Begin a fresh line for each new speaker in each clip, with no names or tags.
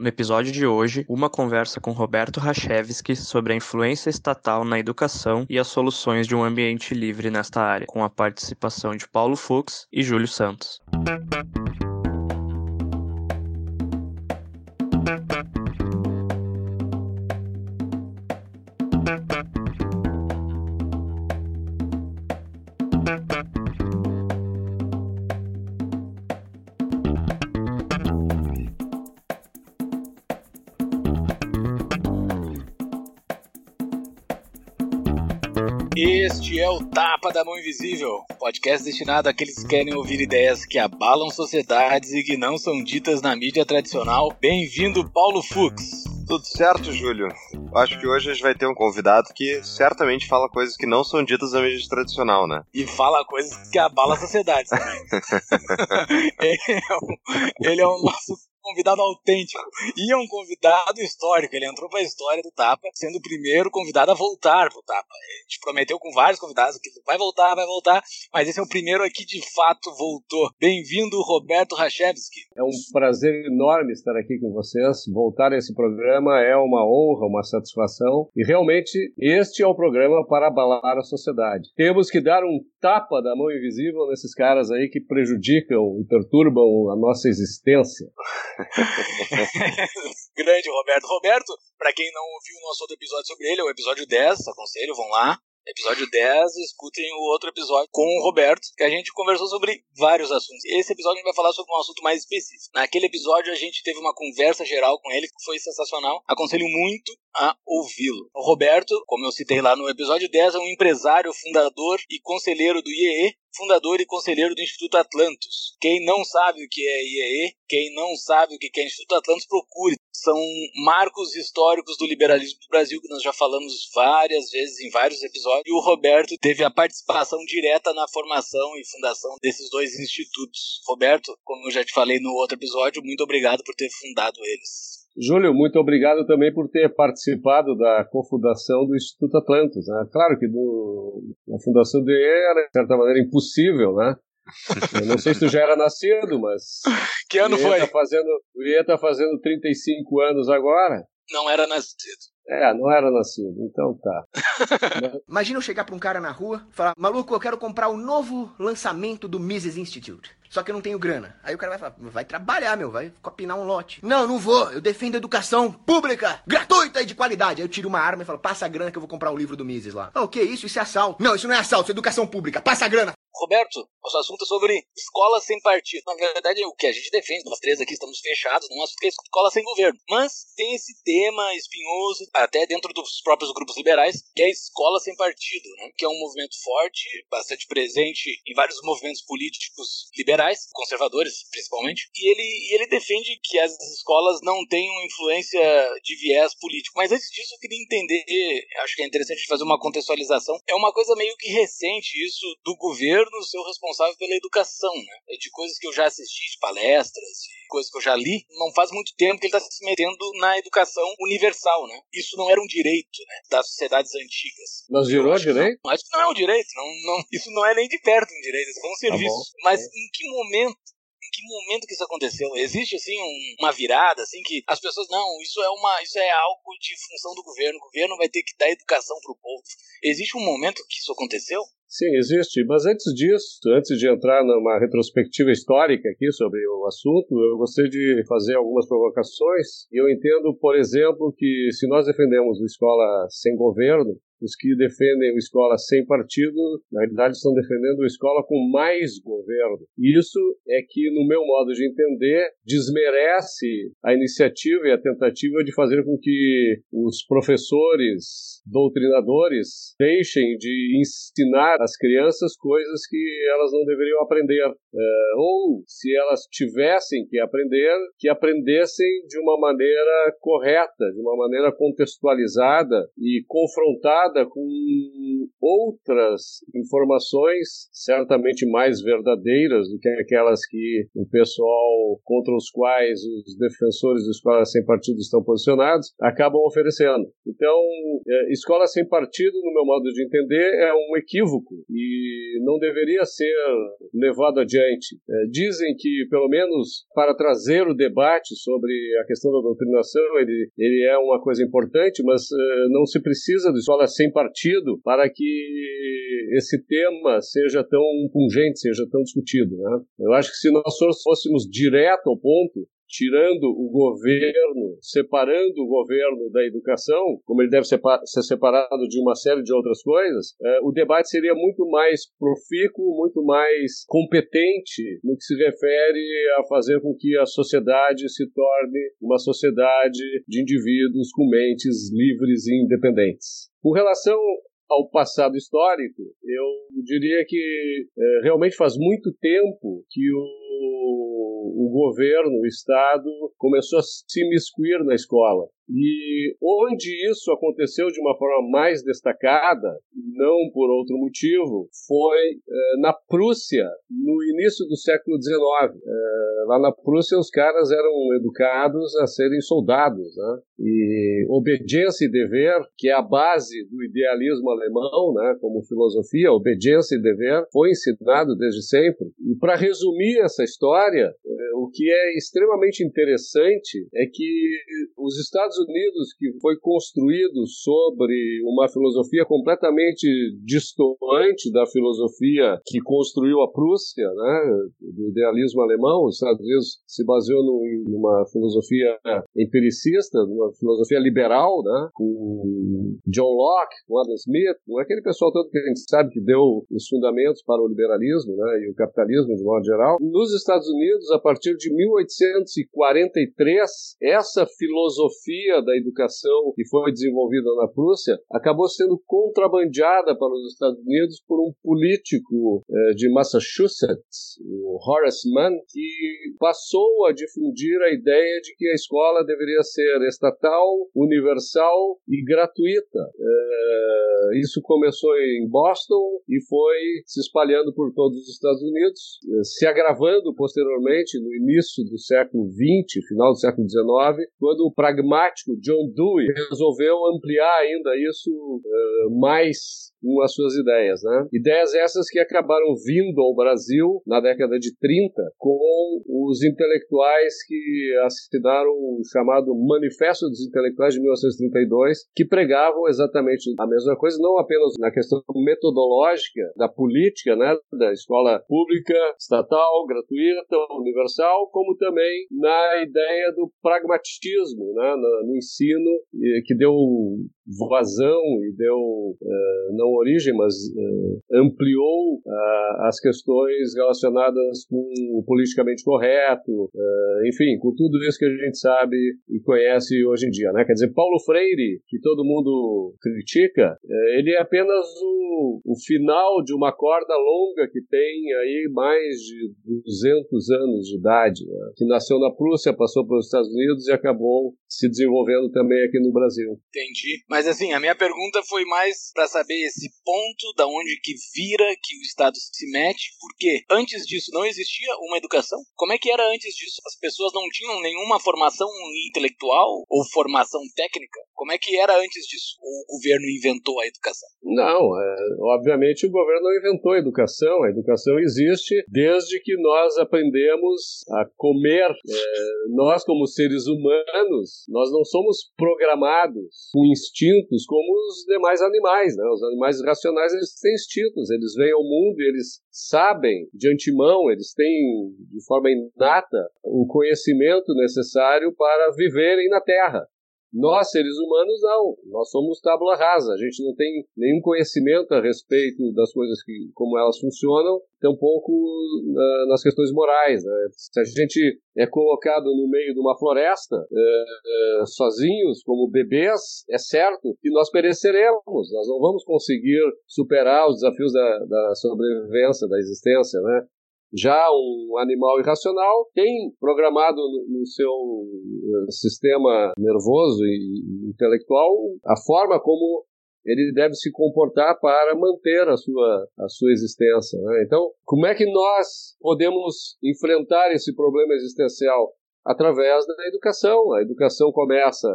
No episódio de hoje, uma conversa com Roberto Rachevski sobre a influência estatal na educação e as soluções de um ambiente livre nesta área, com a participação de Paulo Fux e Júlio Santos.
É o Tapa da Mão Invisível, podcast destinado àqueles que querem ouvir ideias que abalam sociedades e que não são ditas na mídia tradicional. Bem-vindo, Paulo Fux.
Tudo certo, Júlio. Acho que hoje a gente vai ter um convidado que certamente fala coisas que não são ditas na mídia tradicional, né?
E fala coisas que abalam a sociedade também. ele, é um, ele é o nosso convidado autêntico. E é um convidado histórico. Ele entrou para a história do Tapa, sendo o primeiro convidado a voltar pro Tapa. A gente prometeu com vários convidados que vai voltar, vai voltar, mas esse é o primeiro aqui de fato voltou. Bem-vindo, Roberto Rachevski.
É um prazer enorme estar aqui com vocês. Voltar a esse programa é uma honra, uma satisfação. E realmente este é o programa para abalar a sociedade. Temos que dar um tapa da mão invisível nesses caras aí que prejudicam e perturbam a nossa existência.
Grande Roberto. Roberto, para quem não ouviu o nosso outro episódio sobre ele, é o episódio 10, aconselho, vão lá. Episódio 10, escutem o outro episódio com o Roberto, que a gente conversou sobre vários assuntos. Esse episódio a gente vai falar sobre um assunto mais específico. Naquele episódio a gente teve uma conversa geral com ele que foi sensacional. Aconselho muito a ouvi-lo. O Roberto, como eu citei lá no episódio 10, é um empresário, fundador e conselheiro do IEE, fundador e conselheiro do Instituto Atlantos. Quem não sabe o que é IEE, quem não sabe o que é Instituto Atlantos, procure. São marcos históricos do liberalismo do Brasil, que nós já falamos várias vezes em vários episódios, e o Roberto teve a participação direta na formação e fundação desses dois institutos. Roberto, como eu já te falei no outro episódio, muito obrigado por ter fundado eles.
Júlio, muito obrigado também por ter participado da cofundação do Instituto Atlantis. Né? Claro que do, a fundação dele era, de certa maneira, impossível, né? Eu não sei se tu já era nascido, mas.
Que ano foi?
Tá fazendo, o Iê tá fazendo 35 anos agora.
Não era nascido.
É, não era nascido, então tá.
Imagina eu chegar pra um cara na rua e falar: Maluco, eu quero comprar o novo lançamento do Mises Institute. Só que eu não tenho grana. Aí o cara vai falar: Vai trabalhar, meu, vai copinar um lote. Não, não vou. Eu defendo educação pública, gratuita e de qualidade. Aí eu tiro uma arma e falo: Passa a grana que eu vou comprar o livro do Mises lá. Ah, o que é isso? Isso é assalto. Não, isso não é assalto, isso é educação pública. Passa a grana.
Roberto, nosso assunto é sobre escola sem partido. Na verdade, o que a gente defende, nós três aqui estamos fechados que é escola sem governo. Mas tem esse tema espinhoso, até dentro dos próprios grupos liberais, que é escola sem partido, né? que é um movimento forte, bastante presente em vários movimentos políticos liberais, conservadores principalmente, e ele, e ele defende que as escolas não tenham influência de viés político. Mas antes disso, eu queria entender, acho que é interessante fazer uma contextualização, é uma coisa meio que recente isso do governo governo ser o responsável pela educação, né? De coisas que eu já assisti, de palestras, de coisas que eu já li, não faz muito tempo que ele está se metendo na educação universal, né? Isso não era um direito né, das sociedades antigas.
Mas virou direito?
Não, acho que não é um direito. Não, não, isso não é nem de perto um direito, isso é um serviço. Tá Mas em que momento que momento que isso aconteceu? Existe assim um, uma virada assim que as pessoas não, isso é uma, isso é algo de função do governo. O governo vai ter que dar educação para o povo. Existe um momento que isso aconteceu?
Sim, existe. Mas antes disso, antes de entrar numa retrospectiva histórica aqui sobre o assunto, eu gostaria de fazer algumas provocações. Eu entendo, por exemplo, que se nós defendemos uma escola sem governo, os que defendem uma escola sem partido, na realidade, estão defendendo uma escola com mais governo. Isso é que, no meu modo de entender, desmerece a iniciativa e a tentativa de fazer com que os professores, doutrinadores, deixem de ensinar às crianças coisas que elas não deveriam aprender. É, ou, se elas tivessem que aprender, que aprendessem de uma maneira correta, de uma maneira contextualizada e confrontada misturada com outras informações, certamente mais verdadeiras do que aquelas que o pessoal contra os quais os defensores de escolas sem partido estão posicionados acabam oferecendo. Então, é, escola sem partido, no meu modo de entender, é um equívoco e não deveria ser levado adiante. É, dizem que, pelo menos para trazer o debate sobre a questão da doutrinação, ele, ele é uma coisa importante, mas é, não se precisa de escola sem partido para que esse tema seja tão pungente, seja tão discutido. Né? Eu acho que se nós fôssemos direto ao ponto, tirando o governo, separando o governo da educação, como ele deve ser, separado de uma série de outras coisas, é, o debate seria muito mais profícuo, muito mais competente no que se refere a fazer com que a sociedade se torne uma sociedade de indivíduos com mentes livres e independentes. Com relação ao passado histórico, eu diria que é, realmente faz muito tempo que o o governo, o Estado, começou a se miscuir na escola. E onde isso aconteceu de uma forma mais destacada, não por outro motivo, foi eh, na Prússia, no início do século XIX. Eh, lá na Prússia, os caras eram educados a serem soldados. Né? E obediência e dever, que é a base do idealismo alemão, né, como filosofia, obediência e dever, foi ensinado desde sempre. E para resumir essa história, o que é extremamente interessante é que os Estados Unidos, que foi construído sobre uma filosofia completamente distante da filosofia que construiu a Prússia, né, do idealismo alemão, os Estados Unidos se baseou numa filosofia empiricista, numa filosofia liberal, né, com John Locke, com Adam Smith, com aquele pessoal todo que a gente sabe que deu os fundamentos para o liberalismo né, e o capitalismo de modo geral. Nos Estados Unidos, a partir de 1843, essa filosofia da educação que foi desenvolvida na Prússia acabou sendo contrabandeada para os Estados Unidos por um político eh, de Massachusetts, o Horace Mann, que passou a difundir a ideia de que a escola deveria ser estatal, universal e gratuita. Eh, isso começou em Boston e foi se espalhando por todos os Estados Unidos, eh, se agravando posteriormente no início do século XX, final do século XIX, quando o pragmático John Dewey resolveu ampliar ainda isso uh, mais com as suas ideias, né? Ideias essas que acabaram vindo ao Brasil na década de 30 com os intelectuais que assinaram o chamado Manifesto dos Intelectuais de 1932, que pregavam exatamente a mesma coisa, não apenas na questão metodológica da política, né, da escola pública, estatal, gratuita, universal, como também na ideia do pragmatismo, né, no, no ensino, que deu vazão e deu uh, não origem, mas uh, ampliou uh, as questões relacionadas com o politicamente correto, enfim, com tudo isso que a gente sabe e conhece hoje em dia, né? Quer dizer, Paulo Freire, que todo mundo critica, ele é apenas o, o final de uma corda longa que tem aí mais de 200 anos de idade, né? que nasceu na Prússia, passou pelos Estados Unidos e acabou se desenvolvendo também aqui no Brasil.
Entendi. Mas assim, a minha pergunta foi mais para saber esse ponto da onde que vira que o Estado se mete, porque antes disso não existia uma educação? Como é que era antes disso? As pessoas não tinham nenhuma formação intelectual ou formação técnica? Como é que era antes disso? O governo inventou a educação?
Não, é, obviamente o governo não inventou a educação. A educação existe desde que nós aprendemos a comer. É, nós, como seres humanos, nós não somos programados com instintos como os demais animais. Né? Os animais racionais eles têm instintos, eles vêm ao mundo eles sabem de antemão, eles têm de forma inata o conhecimento necessário para viverem na Terra. Nós, seres humanos, não. Nós somos tábula rasa. A gente não tem nenhum conhecimento a respeito das coisas que, como elas funcionam, tampouco uh, nas questões morais. Né? Se a gente é colocado no meio de uma floresta, uh, uh, sozinhos, como bebês, é certo que nós pereceremos. Nós não vamos conseguir superar os desafios da, da sobrevivência, da existência, né? Já um animal irracional tem programado no, seu eh, sistema nervoso e intelectual a forma como ele deve se comportar para manter a sua, a sua existência. Né? Então, como é que nós podemos enfrentar esse problema existencial? Através da educação. A educação começa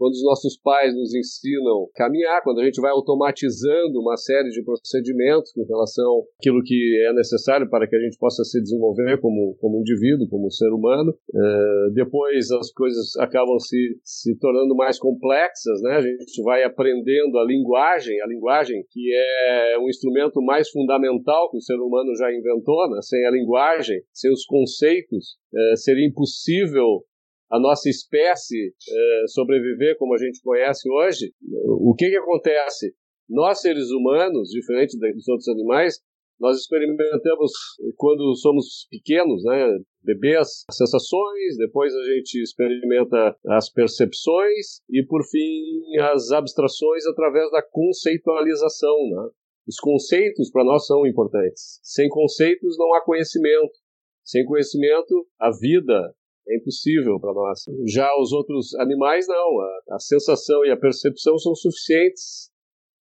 quando os nossos pais nos ensinam a caminhar, quando a gente vai automatizando uma série de procedimentos com relação àquilo que é necessário para que a gente possa se desenvolver como, como indivíduo, como ser humano. Uh, depois as coisas acabam se, se tornando mais complexas, né? A gente vai aprendendo a linguagem, a linguagem que é um instrumento mais fundamental que o ser humano já inventou, né? Sem a linguagem, sem os conceitos, uh, seria impossível a nossa espécie é, sobreviver como a gente conhece hoje, o que, que acontece? Nós, seres humanos, diferente dos outros animais, nós experimentamos, quando somos pequenos, né, bebês, as sensações, depois a gente experimenta as percepções e, por fim, as abstrações através da conceitualização. Né? Os conceitos para nós são importantes. Sem conceitos não há conhecimento. Sem conhecimento, a vida é impossível para nós. Já os outros animais, não. A, a, sensação e a percepção são suficientes,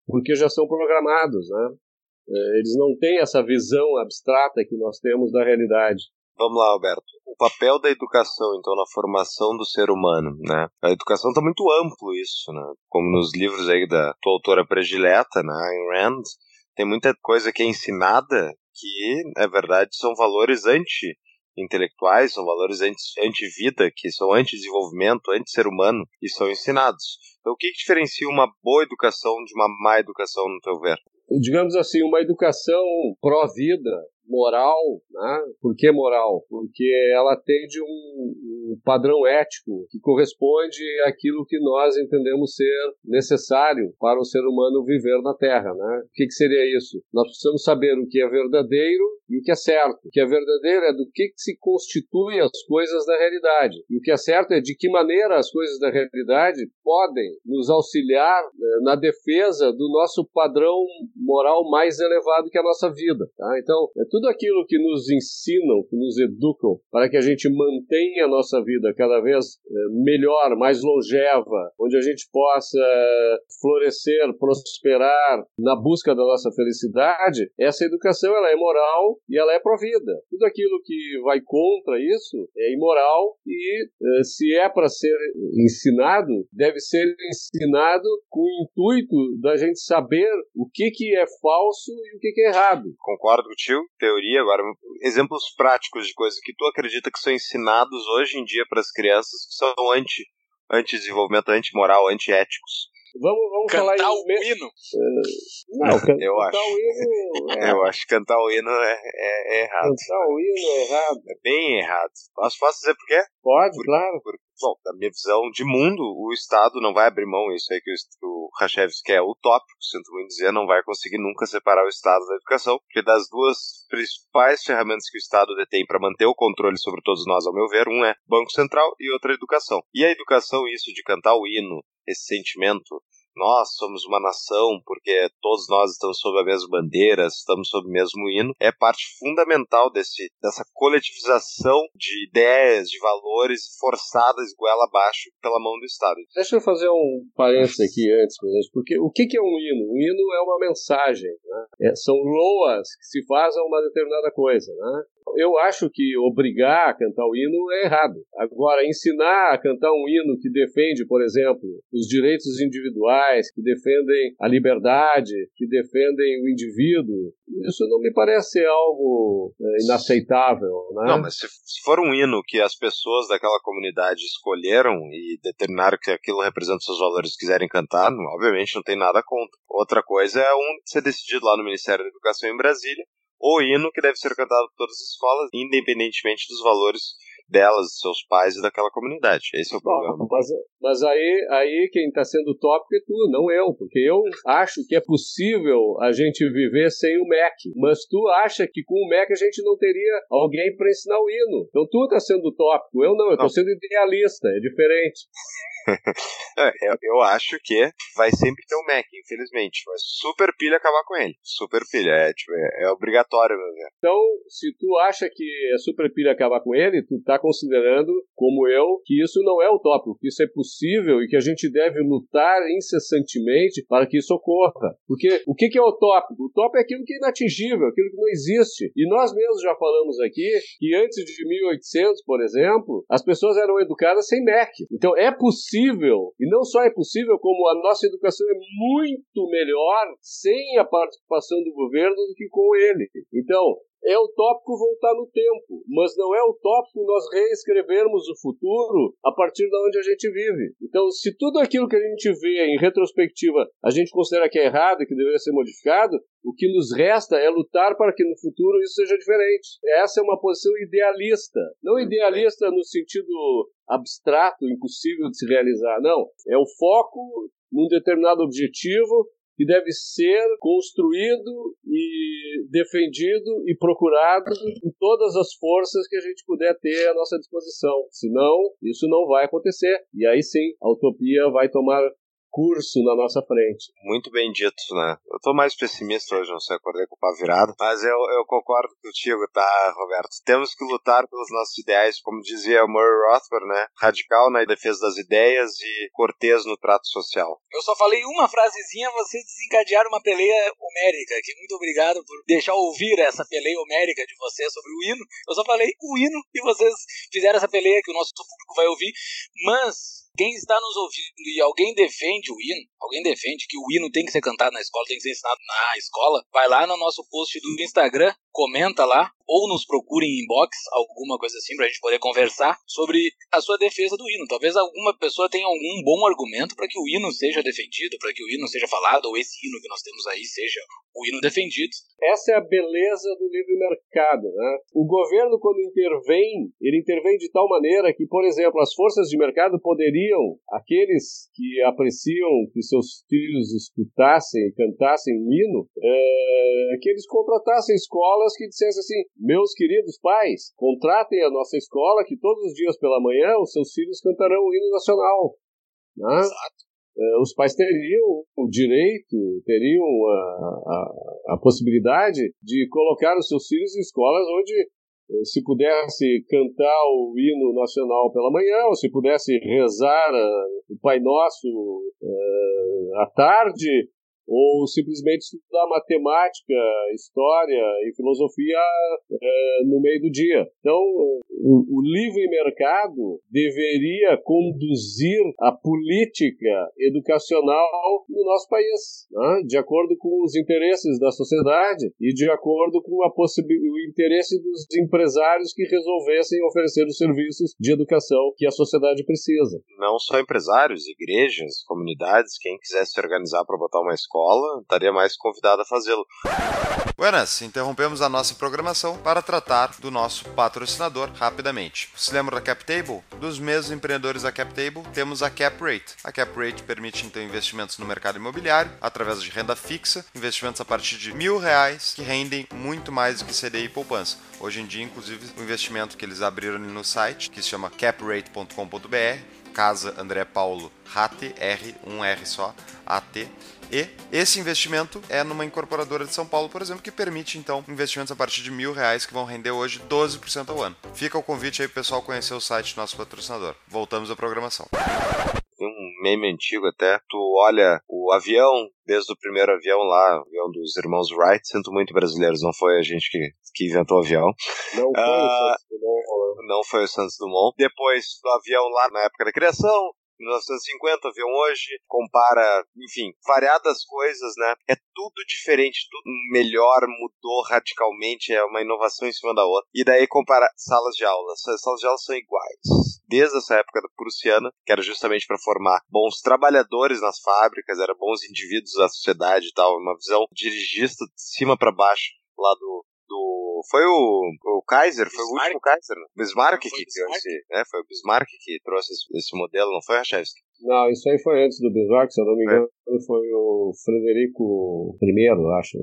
porque já são programados, né? É, eles não têm essa visão abstrata que nós temos da realidade.
Vamos lá, Alberto. O papel da educação, então, na formação do ser humano, né? A educação está muito amplo isso, né? Como nos livros aí da tua autora predileta, né? Ayn Rand, tem muita coisa que é ensinada que, é verdade, são valores anti intelectuais, são valores anti-vida, que são anti-desenvolvimento, anti-ser humano, e são ensinados. Então, o que, que diferencia uma boa educação de uma má educação, no teu ver?
Digamos assim, uma educação pró-vida, moral, né? Por que moral? Porque ela atende um, um, padrão ético que corresponde àquilo que nós entendemos ser necessário para o ser humano viver na Terra, né? O que, que seria isso? Nós precisamos saber o que é verdadeiro e o que é certo. O que é verdadeiro é do que, que se constituem as coisas da realidade. E o que é certo é de que maneira as coisas da realidade podem nos auxiliar né, na defesa do nosso padrão moral mais elevado que a nossa vida. Tá? Então, é tudo tudo aquilo que nos ensinam, que nos educam, para que a gente mantenha a nossa vida cada vez eh, melhor, mais longeva, onde a gente possa florescer, prosperar na busca da nossa felicidade, essa educação ela é moral e ela é provida. Tudo aquilo que vai contra isso é imoral e eh, se é para ser ensinado, deve ser ensinado com o intuito da gente saber o que, que é falso e o que, que é errado.
Concordo contigo teoria, agora exemplos práticos de coisas que tu acredita que são ensinados hoje em dia para as crianças que são anti anti-desenvolvimento, anti-moral, anti-éticos.
Vamos, vamos
cantar
falar
o hino?
Uh, não, can,
eu
cantar
acho.
o hino. É,
eu acho que cantar o hino é, é, é, errado.
Cantar o hino é errado.
É bem errado. Posso, posso dizer por quê?
Pode, por, claro.
Por, bom, da minha visão de mundo, o Estado não vai abrir mão, isso aí que o, Rachevski é utópico, sinto muito dizer, não vai conseguir nunca separar o Estado da educação, porque das duas principais ferramentas que o Estado detém para manter o controle sobre todos nós, ao meu ver, um é Banco Central e outra é educação. E a educação, isso de cantar o hino, esse sentimento nós somos uma nação porque todos nós estamos sob a mesma bandeira, estamos sob o mesmo hino, é parte fundamental desse, dessa coletivização de ideias, de valores forçadas goela abaixo pela mão do Estado.
Deixa eu fazer um parênteses aqui antes, porque o que é um hino? Um hino é uma mensagem, né? é, são loas que se fazem a uma determinada coisa. Né? Eu acho que obrigar a cantar o hino é errado. Agora, ensinar a cantar um hino que defende, por exemplo, os direitos individuais, que defendem a liberdade, que defendem o indivíduo, isso não me parece algo é, inaceitável. Né?
Não, mas se, for um hino que as pessoas daquela comunidade escolheram e determinaram que aquilo representa seus valores e quiserem cantar, obviamente não tem nada contra. Outra coisa é um ser decidido lá no Ministério da Educação em Brasília o hino que deve ser cantado por todas as escolas, independentemente dos valores delas, dos seus pais e daquela comunidade. Esse é o problema.
Bom, mas, mas aí, aí quem está sendo tópico é tu, não eu, porque eu acho que é possível a gente viver sem o MEC, mas tu acha que com o MEC a gente não teria alguém para ensinar o hino. Então tu está sendo tópico, eu não, eu estou sendo idealista, é diferente.
eu, eu, acho que vai sempre ter um Mac, infelizmente. Vai super pilha acabar com ele. Super pilha, é, tipo, é, é obrigatório, meu ver.
Então, se tu acha que é super pilha acabar com ele, tu tá considerando, como eu, que isso não é utópico, que isso é possível e que a gente deve lutar incessantemente para que isso ocorra. Porque o que é utópico? Utópico é aquilo que é inatingível, aquilo que não existe. E nós mesmos já falamos aqui que antes de 1800, por exemplo, as pessoas eram educadas sem Mac. Então é possível, e não só é possível, como a nossa educação é muito melhor sem a participação do governo do que com ele. Então, é utópico voltar no tempo, mas não é utópico nós reescrevermos o futuro a partir de onde a gente vive. Então, se tudo aquilo que a gente vê em retrospectiva a gente considera que é errado e que deveria ser modificado, o que nos resta é lutar para que no futuro isso seja diferente. Essa é uma posição idealista. Não idealista no sentido abstrato, impossível de se realizar, não. É o foco num determinado objetivo que deve ser construído e defendido e procurado em todas as forças que a gente puder ter à nossa disposição. Senão, isso não vai acontecer. E aí sim, a utopia vai tomar curso na nossa frente.
Muito bem dito, né? Eu tô mais pessimista hoje, não sei, acordei com o pau virado, mas eu, eu concordo contigo, tá, Roberto? Temos que lutar pelos nossos ideais, como dizia Murray Rothbard, né? Radical na defesa das ideias e cortês no trato social.
Eu só falei uma frasezinha, vocês desencadearam uma peleia homérica aqui. Muito obrigado por deixar ouvir essa peleia homérica de vocês sobre o hino. Eu só falei o hino e vocês fizeram essa peleia que o nosso público vai ouvir, mas quem está nos ouvindo e alguém defende o hino, alguém defende que o hino tem que ser cantado na escola, tem que ser ensinado na escola, vai lá no nosso post do Instagram, comenta lá, ou nos procure em inbox, alguma coisa assim, pra gente poder conversar sobre a sua defesa do hino. Talvez alguma pessoa tenha algum bom argumento para que o hino seja defendido, para que o hino seja falado, ou esse hino que nós temos aí seja o hino defendido.
Essa é a beleza do livre mercado. Né? O governo, quando intervém, ele intervém de tal maneira que, por exemplo, as forças de mercado poderiam, aqueles que apreciam que seus filhos escutassem, cantassem o hino, é, que eles contratassem escolas que dissessem assim: meus queridos pais, contratem a nossa escola que todos os dias pela manhã os seus filhos cantarão o hino nacional. Né?
Exato.
Eh, os pais teriam o direito, teriam a, a, a, possibilidade de colocar os seus filhos em escolas onde eh, se pudesse cantar o hino nacional pela manhã, ou se pudesse rezar uh, o Pai Nosso uh, à tarde, ou simplesmente estudar matemática, história e filosofia é, no meio do dia. Então, o, o livre mercado deveria conduzir a política educacional no nosso país, né? de acordo com os interesses da sociedade e de acordo com o interesse dos empresários que resolvessem oferecer os serviços de educação que a sociedade precisa.
Não só empresários, igrejas, comunidades, quem quisesse se organizar para botar uma escola escola, estaria mais convidado a fazê-lo.
Buenas, interrompemos a nossa programação para tratar do nosso patrocinador rapidamente. Se lembra da CapTable? Dos mesmos empreendedores da CapTable, temos a CapRate. A CapRate permite então investimentos no mercado imobiliário através de renda fixa, investimentos a partir de mil reais que rendem muito mais do que CDI e poupança. Hoje em dia, inclusive, o investimento que eles abriram no site, que se chama caprate.com.br, Casa André Paulo RAT, R, um R só, AT, e esse investimento é numa incorporadora de São Paulo, por exemplo, que permite então investimentos a partir de mil reais que vão render hoje 12% ao ano. Fica o convite aí pro pessoal conhecer o site do nosso patrocinador. Voltamos à programação
meme antigo até. Tu olha o avião, desde o primeiro avião lá, o avião dos irmãos Wright, sinto muito brasileiros, não foi a gente que, que inventou o avião.
Não foi uh, o ah, Santos Dumont.
Não foi o Santos Dumont. Depois do avião lá na época da criação, 1950, vê hoje, compara, enfim, variadas coisas, né? É tudo diferente, tudo melhor, mudou radicalmente, é uma inovação em cima da outra. E daí compara salas de aula. As salas de aula são iguais. Desde essa época da Prussiana, que era justamente para formar bons trabalhadores nas fábricas, eram bons indivíduos da sociedade e tal, uma visão dirigista de cima para baixo lá do. Foi o, o Kaiser, Bismarck. foi o último Kaiser, né? Bismarck que Bismarck? Esse, né? Foi o Bismarck que trouxe esse, esse modelo, não foi, Rachevski?
Não, isso aí foi antes do Bismarck, se eu não me engano, é. foi o Frederico I, acho.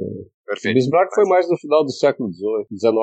Perfeito.
Bismarck foi mais no final do século XIX.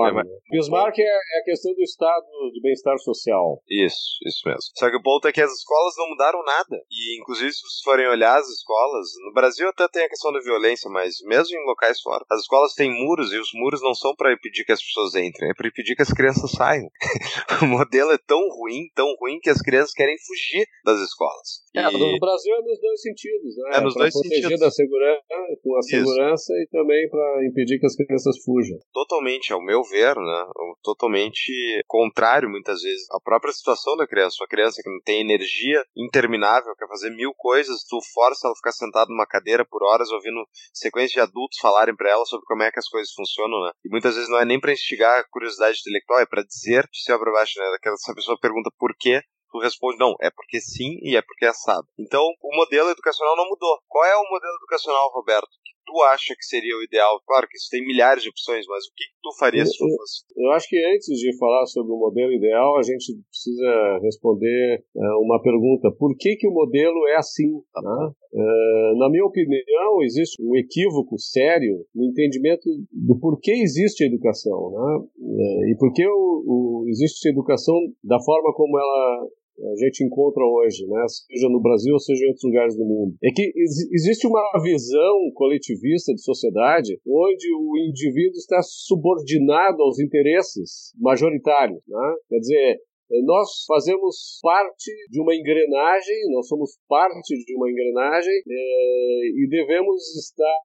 É,
né? Bismarck é, é a questão do estado de bem-estar social.
Isso, isso mesmo. Só que o ponto é que as escolas não mudaram nada. E, inclusive, se vocês forem olhar as escolas, no Brasil até tem a questão da violência, mas mesmo em locais fora, as escolas têm muros e os muros não são para impedir que as pessoas entrem, é para impedir que as crianças saiam. o modelo é tão ruim, tão ruim, que as crianças querem fugir das escolas.
É,
E-
no Brasil é nos dois sentidos, né?
É nos
pra
dois
proteger
sentidos.
da segurança, com a
Isso.
segurança e também para impedir que as crianças fujam.
totalmente, ao meu ver, né, totalmente contrário muitas vezes à própria situação da criança. Uma criança que não tem energia interminável, quer fazer mil coisas, tu força ela a ficar sentada numa cadeira por horas ouvindo sequência de adultos falarem pra ela sobre como é que as coisas funcionam, né? E muitas vezes não é nem pra instigar a curiosidade intelectual, é pra dizer de cima pra baixo, né? Daquela essa pessoa pergunta por quê, tu responde não, é porque sim e é porque é assado. Então, o modelo educacional não mudou. Qual é o modelo educacional, Roberto? Que tu acha que seria o ideal? Claro que isso tem milhares de opções, mas o que, que tu faria se tu
Eu-
fosse?
Eu acho que antes de falar sobre o modelo ideal, a gente precisa responder eh, uma pergunta: por que, que o modelo é assim? né? Eh, na minha opinião, existe um equívoco sério no entendimento do porquê existe a educação, né? Eh, e por que o, o- existe a educação da forma como ela a gente encontra hoje, né? seja no Brasil ou seja em outros lugares do mundo. É que ex- existe uma visão coletivista de sociedade onde o indivíduo está subordinado aos interesses majoritários. Né? Quer dizer, nós fazemos parte de uma engrenagem, nós somos parte de uma engrenagem eh, e devemos estar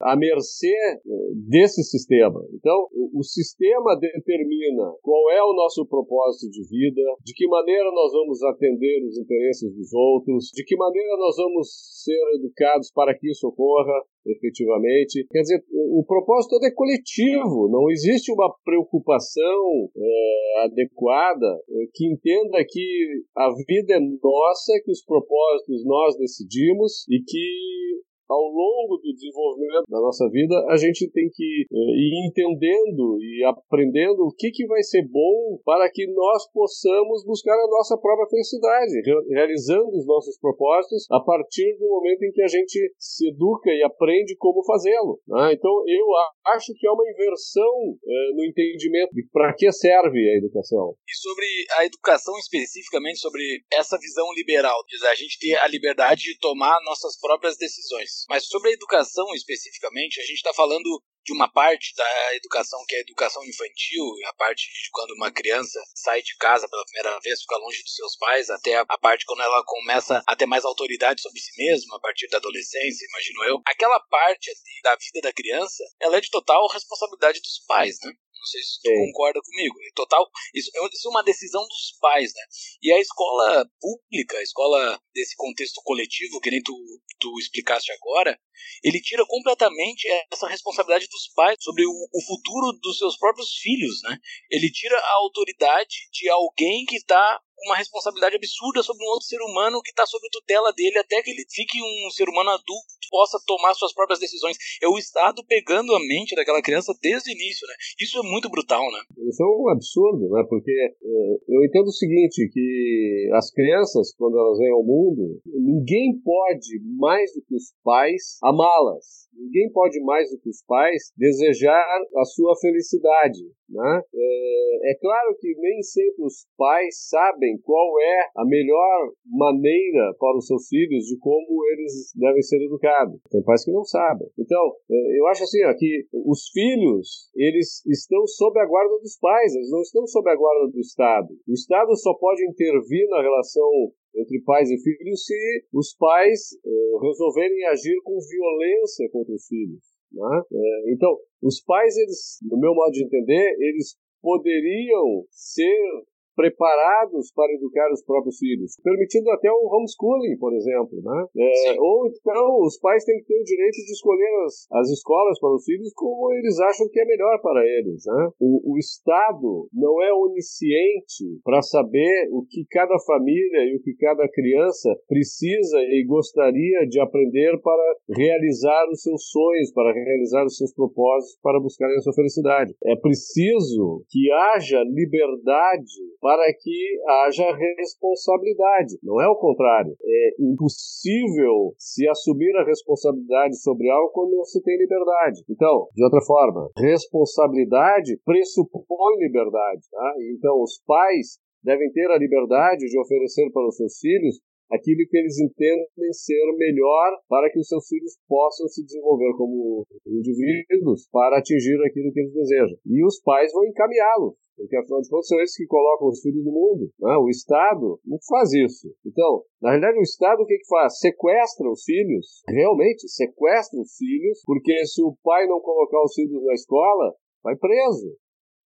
à mercê eh, desse sistema. Então, o, o sistema determina qual é o nosso propósito de vida, de que maneira nós vamos atender os interesses dos outros, de que maneira nós vamos ser educados para que isso ocorra efetivamente. Quer dizer, o, propósito todo é coletivo, não existe uma preocupação eh, adequada eh, que entenda que a vida é nossa, que os propósitos nós decidimos e que ao longo do desenvolvimento da nossa vida, a gente tem que eh, ir entendendo e aprendendo o que, que vai ser bom para que nós possamos buscar a nossa própria felicidade, re- realizando os nossos propósitos a partir do momento em que a gente se educa e aprende como fazê-lo. né? Então, eu acho que há uma inversão eh, no entendimento de para que serve a educação.
E sobre a educação especificamente, sobre essa visão liberal, a gente ter a liberdade de tomar nossas próprias decisões. Mas sobre a educação especificamente, a gente está falando de uma parte da educação que é a educação infantil, a parte de quando uma criança sai de casa pela primeira vez, fica longe dos seus pais, até a parte quando ela começa a ter mais autoridade sobre si mesma, a partir da adolescência, imagino eu. Aquela parte da vida da criança, ela é de total responsabilidade dos pais, né? Não sei se tu
Sim.
concorda comigo. É Total, isso, isso é uma decisão dos pais, né? E a escola pública, a escola desse contexto coletivo, que nem tu, tu explicaste agora, ele tira completamente essa responsabilidade dos pais sobre o, o futuro dos seus próprios filhos, né? Ele tira a autoridade de alguém que está uma responsabilidade absurda sobre um outro ser humano que está sob tutela dele até que ele fique um ser humano adulto possa tomar suas próprias decisões. É o Estado pegando a mente daquela criança desde o início, né? Isso é muito brutal, né?
Isso é um absurdo, né? Porque eh, eu entendo o seguinte, que as crianças, quando elas vêm ao mundo, ninguém pode, mais do que os pais, amá-las. Ninguém pode, mais do que os pais, desejar a sua felicidade, né? É, é claro que nem sempre os pais sabem qual é a melhor maneira para os seus filhos de como eles devem ser educados. Tem pais que não sabem. Então, eh, eu acho assim, ó, que os filhos, eles estão sob a guarda dos pais, eles não estão sob a guarda do Estado. O Estado só pode intervir na relação entre pais e filhos se os pais eh, resolverem agir com violência contra os filhos. Né? Eh, então, os pais, eles, no meu modo de entender, eles poderiam ser preparados para educar os próprios filhos, permitindo até o homeschooling, por exemplo, né? É, ou então os pais têm que ter o direito de escolher as, as escolas para os filhos como eles acham que é melhor para eles, né? O, o Estado não é onisciente para saber o que cada família e o que cada criança precisa e gostaria de aprender para realizar os seus sonhos, para realizar os seus propósitos, para buscar a sua felicidade. É preciso que haja liberdade para que haja responsabilidade. Não é o contrário. É impossível se assumir a responsabilidade sobre algo quando não se tem liberdade. Então, de outra forma, responsabilidade pressupõe liberdade. Tá? Então, os pais devem ter a liberdade de oferecer para os seus filhos aquilo que eles entendem ser melhor para que os seus filhos possam se desenvolver como indivíduos para atingir aquilo que eles desejam. E os pais vão encaminhá-los. Porque, afinal de contas, são eles que colocam os filhos no mundo. Né? O Estado não faz isso. Então, na realidade, o Estado o que, que faz? Sequestra os filhos, realmente, sequestra os filhos, porque se o pai não colocar os filhos na escola, vai preso.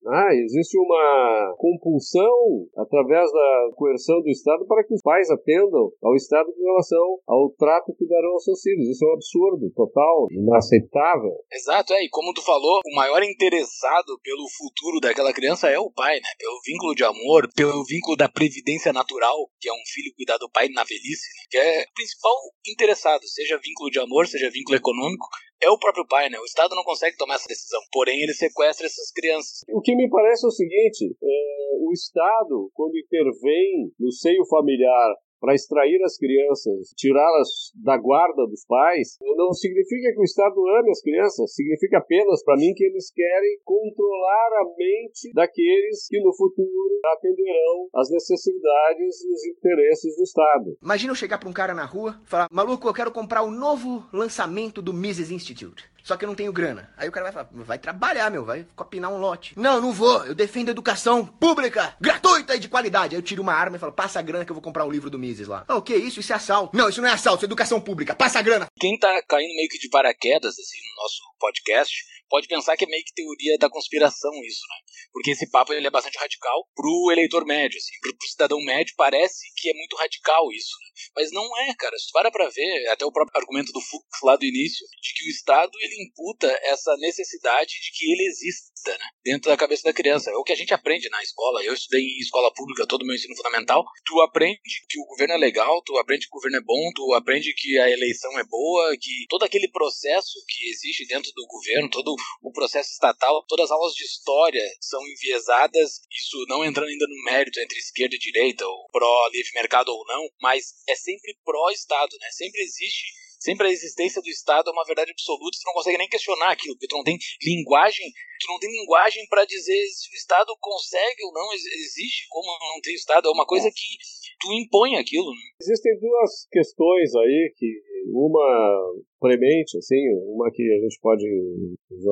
Ah, existe uma compulsão através da coerção do Estado para que os pais atendam ao Estado em relação ao trato que darão aos seus filhos. Isso é um absurdo, total, inaceitável.
Exato, é. E como tu falou, o maior interessado pelo futuro daquela criança é o pai, né? Pelo vínculo de amor, pelo vínculo da previdência natural, que é um filho cuidar do pai na velhice, né? que é o principal interessado, seja vínculo de amor, seja vínculo econômico, é o próprio pai, né? O Estado não consegue tomar essa decisão, porém ele sequestra essas crianças.
O que me parece é o seguinte: é, o Estado, quando intervém no seio familiar para extrair as crianças, tirá-las da guarda dos pais, não significa que o Estado ame as crianças, significa apenas para mim que eles querem controlar a mente daqueles que no futuro atenderão às necessidades e os interesses do Estado.
Imagina eu chegar para um cara na rua e falar: maluco, eu quero comprar o novo lançamento do Mises Institute. Só que eu não tenho grana. Aí o cara vai falar, vai trabalhar, meu, vai copinar um lote. Não, não vou. Eu defendo educação pública, gratuita e de qualidade. Aí eu tiro uma arma e falo, passa a grana que eu vou comprar o livro do Mises lá. Ah, o que é isso? Isso é assalto. Não, isso não é assalto, isso é educação pública. Passa a grana.
Quem tá caindo meio que de paraquedas, assim, no nosso podcast, pode pensar que é meio que teoria da conspiração isso, né? Porque esse papo ele é bastante radical pro eleitor médio, assim, pro, pro cidadão médio parece que é muito radical isso, né? Mas não é, cara. Se tu para pra ver, até o próprio argumento do Fux lá do início, de que o Estado ele imputa essa necessidade de que ele exista, né? Dentro da cabeça da criança. É o que a gente aprende na escola. Eu estudei em escola pública todo o meu ensino fundamental. Tu aprende que o governo é legal, tu aprende que o governo é bom, tu aprende que a eleição é boa, que todo aquele processo que existe dentro do governo, todo o processo estatal, todas as aulas de história são enviesadas, isso não entrando ainda no mérito entre esquerda e direita, ou pró-livre mercado ou não, mas é sempre pró-Estado, né? Sempre existe sempre a existência do Estado é uma verdade absoluta, tu não consegue nem questionar aquilo, porque tu não tem linguagem, tu não tem linguagem para dizer se o Estado consegue ou não existe, como não tem Estado, é uma coisa que tu impõe aquilo. Né?
Existem duas questões aí que uma premente, assim, uma que a gente pode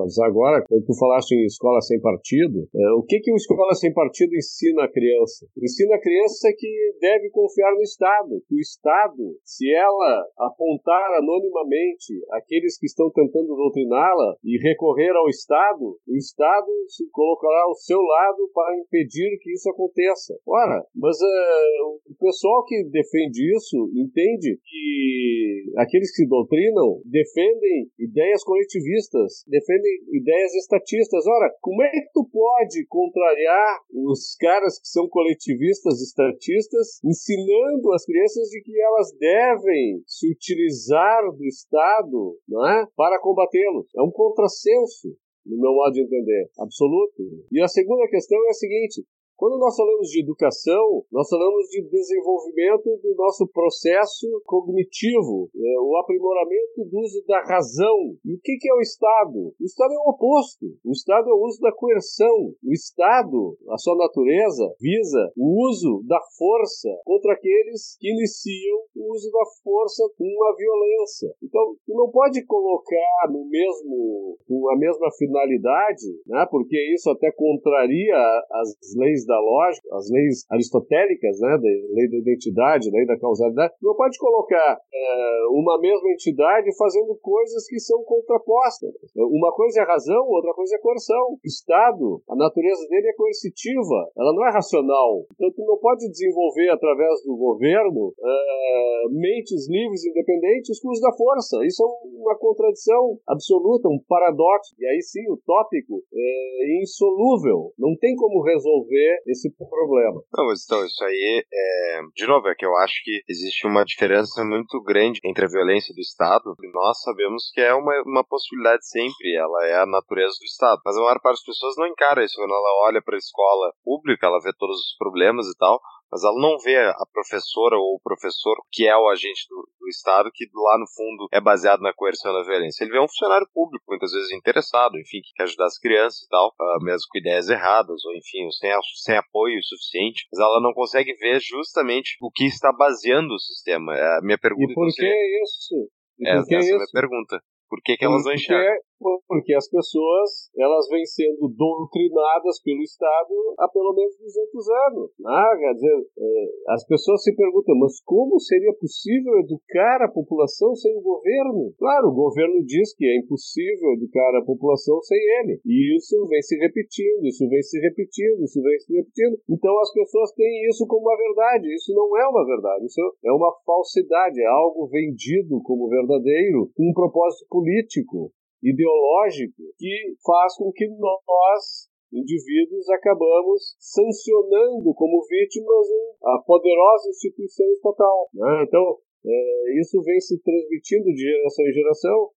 usar agora, quando tu falaste em escola sem partido, é, o que que o escola sem partido ensina a criança? Ensina a criança que deve confiar no Estado, que o Estado, se ela apontar anonimamente aqueles que estão tentando doutriná-la e recorrer ao Estado, o Estado se colocará ao seu lado para impedir que isso aconteça. Ora, mas uh, o pessoal que defende isso entende que aqueles que doutrinam defendem ideias coletivistas, defendem ideias estatistas. Ora, como é que tu pode contrariar os caras que são coletivistas, estatistas, ensinando as crianças de que elas devem se utilizar do Estado não é, para combatê-los? É um contrassenso no meu modo de entender, absoluto. E a segunda questão é a seguinte: quando nós falamos de educação, nós falamos de desenvolvimento do nosso processo cognitivo, né? o aprimoramento do uso da razão. E o que é o Estado? O Estado é o oposto. O Estado é o uso da coerção. O Estado, a sua natureza, visa o uso da força contra aqueles que iniciam o uso da força com a violência. Então, tu não pode colocar no mesmo, com a mesma finalidade, né? porque isso até contraria as leis da lógica, as leis aristotélicas, né, da lei da identidade, lei da causalidade, não pode colocar é, uma mesma entidade fazendo coisas que são contrapostas. Uma coisa é razão, outra coisa é coerção. O Estado, a natureza dele é coercitiva, ela não é racional. Então, tu não pode desenvolver através do governo é, mentes livres, independentes, com uso da força. Isso é um uma contradição absoluta, um paradoxo. E aí sim, o tópico é insolúvel. Não tem como resolver esse problema.
Não, mas então, isso aí, é... de novo, é que eu acho que existe uma diferença muito grande entre a violência do Estado e nós sabemos que é uma, uma possibilidade sempre, ela é a natureza do Estado. Mas a maior parte das pessoas não encara isso. Quando ela olha para a escola pública, ela vê todos os problemas e tal, mas ela não vê a professora ou o professor que é o agente do, do, Estado, que lá no fundo é baseado na coerção da violência. Ele vê um funcionário público, muitas vezes interessado, enfim, que quer ajudar as crianças e tal, uh, mesmo com ideias erradas, ou enfim, sem, sem apoio suficiente, mas ela não consegue ver justamente o que está baseando o sistema. É a minha pergunta.
E por que isso?
E é, essa é a minha pergunta. Por que, que elas não enxergam?
Porque as pessoas elas vêm sendo doutrinadas pelo Estado há pelo menos 200 anos. Ah, quer dizer, é, as pessoas se perguntam, mas como seria possível educar a população sem o governo? Claro, o governo diz que é impossível educar a população sem ele. E isso vem se repetindo, isso vem se repetindo, isso vem se repetindo. Então as pessoas têm isso como uma verdade. Isso não é uma verdade, isso é uma falsidade, é algo vendido como verdadeiro com um propósito político ideológico que faz com que nós, indivíduos, acabamos sancionando como vítimas a poderosa instituição estatal. Né? Então, é, isso vem se transmitindo de geração em geração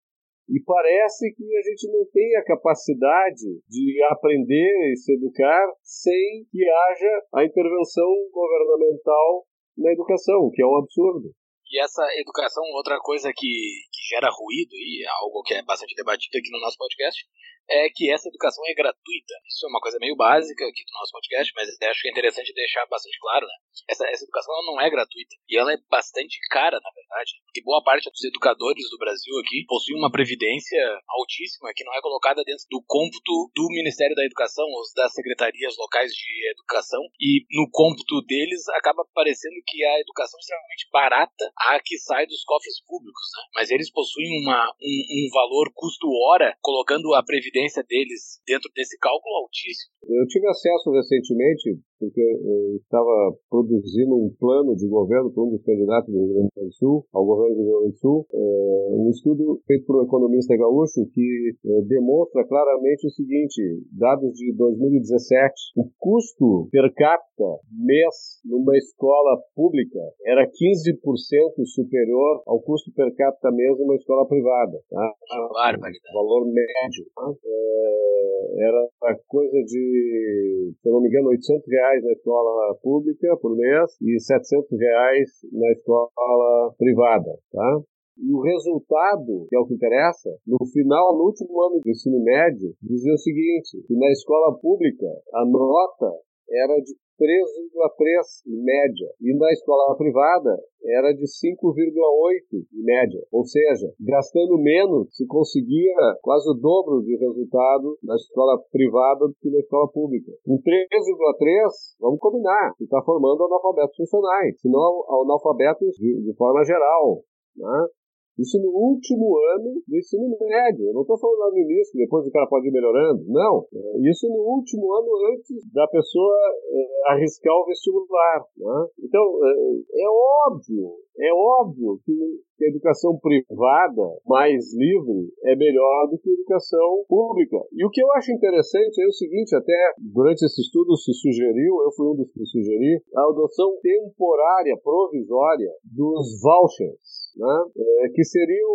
e parece que a gente não tem a capacidade de aprender e se educar sem que haja a intervenção governamental na educação, o que é um absurdo.
E essa educação, outra coisa que, gera ruído, e é algo que é bastante debatido aqui no nosso podcast, é que essa educação é gratuita. Isso é uma coisa meio básica aqui do nosso podcast, mas acho que é interessante deixar bastante claro, né? Essa, essa educação não é gratuita. E ela é bastante cara, na verdade. Porque boa parte dos educadores do Brasil aqui possuem uma previdência altíssima que não é colocada dentro do cômputo do Ministério da Educação, ou das secretarias locais de educação. E no cômputo deles acaba parecendo que a educação é extremamente barata, a que sai dos cofres públicos. Né? Mas eles possuem uma, um, um valor custo-hora, colocando a previdência previdência deles dentro desse cálculo altíssimo.
Eu tive acesso recentemente, porque eu estava produzindo um plano de governo para um dos candidatos do Rio Grande do Sul, ao governo do Rio Grande do Sul, é, um estudo feito por um economista gaúcho que é, demonstra claramente o seguinte: dados de 2017, o custo per capita mês numa escola pública era 15% superior ao custo per capita mês numa escola privada. Tá?
Barbaridade.
Valor médio. Tá? É, era a coisa de, se não me engano, 800 reais na escola pública por mês e 700 reais na escola privada, tá? E o resultado, que é o que interessa, no final, no último ano do ensino médio, dizia o seguinte, que na escola pública a nota era de 3,3 em média. E na escola privada era de 5,8 em média. Ou seja, gastando menos se conseguia quase o dobro de resultado na escola privada do que na escola pública. Com 3,3, vamos combinar, está formando analfabetos funcionais, se não analfabetos de, de forma geral. Né? Isso no último ano do ensino médio. Eu não estou falando lá no início, depois o cara pode ir melhorando. Não. É, isso no último ano antes da pessoa é, arriscar o vestibular. Né? Então, é, é óbvio, é óbvio que a educação privada mais livre é melhor do que a educação pública. E o que eu acho interessante é o seguinte, até durante esse estudo se sugeriu, eu fui um dos que sugeri, a adoção temporária, provisória dos vouchers né? É, que seria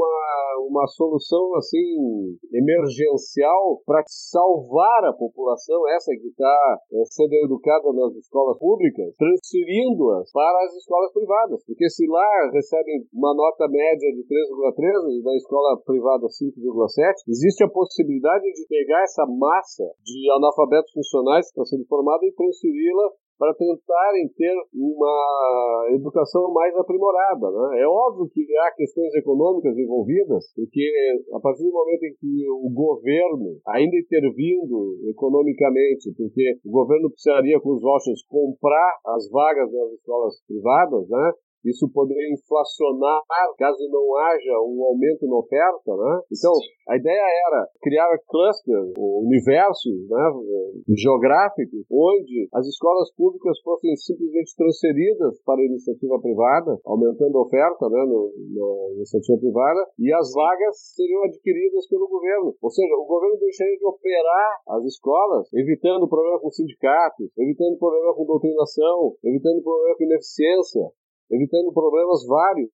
uma, uma solução assim emergencial para salvar a população, essa que está é, sendo educada nas escolas públicas, transferindo-as para as escolas privadas. Porque se lá recebem uma nota média de 3,3 e na escola privada 5,7, existe a possibilidade de pegar essa massa de analfabetos funcionais que está sendo formada e transferi-la para tentarem ter uma educação mais aprimorada. Né? É óbvio que há questões econômicas envolvidas, porque a partir do momento em que o governo, ainda intervindo economicamente, porque o governo precisaria com os vouchers comprar as vagas das escolas privadas, né? Isso poderia inflacionar caso não haja um aumento na oferta, né? Então, a ideia era criar clusters, universos né, geográficos, onde as escolas públicas fossem simplesmente transferidas para a iniciativa privada, aumentando a oferta né, no, na iniciativa privada, e as vagas seriam adquiridas pelo governo. Ou seja, o governo deixaria de operar as escolas, evitando problema com sindicatos, evitando problema com doutrinação, evitando problema com ineficiência, evitando problemas vários.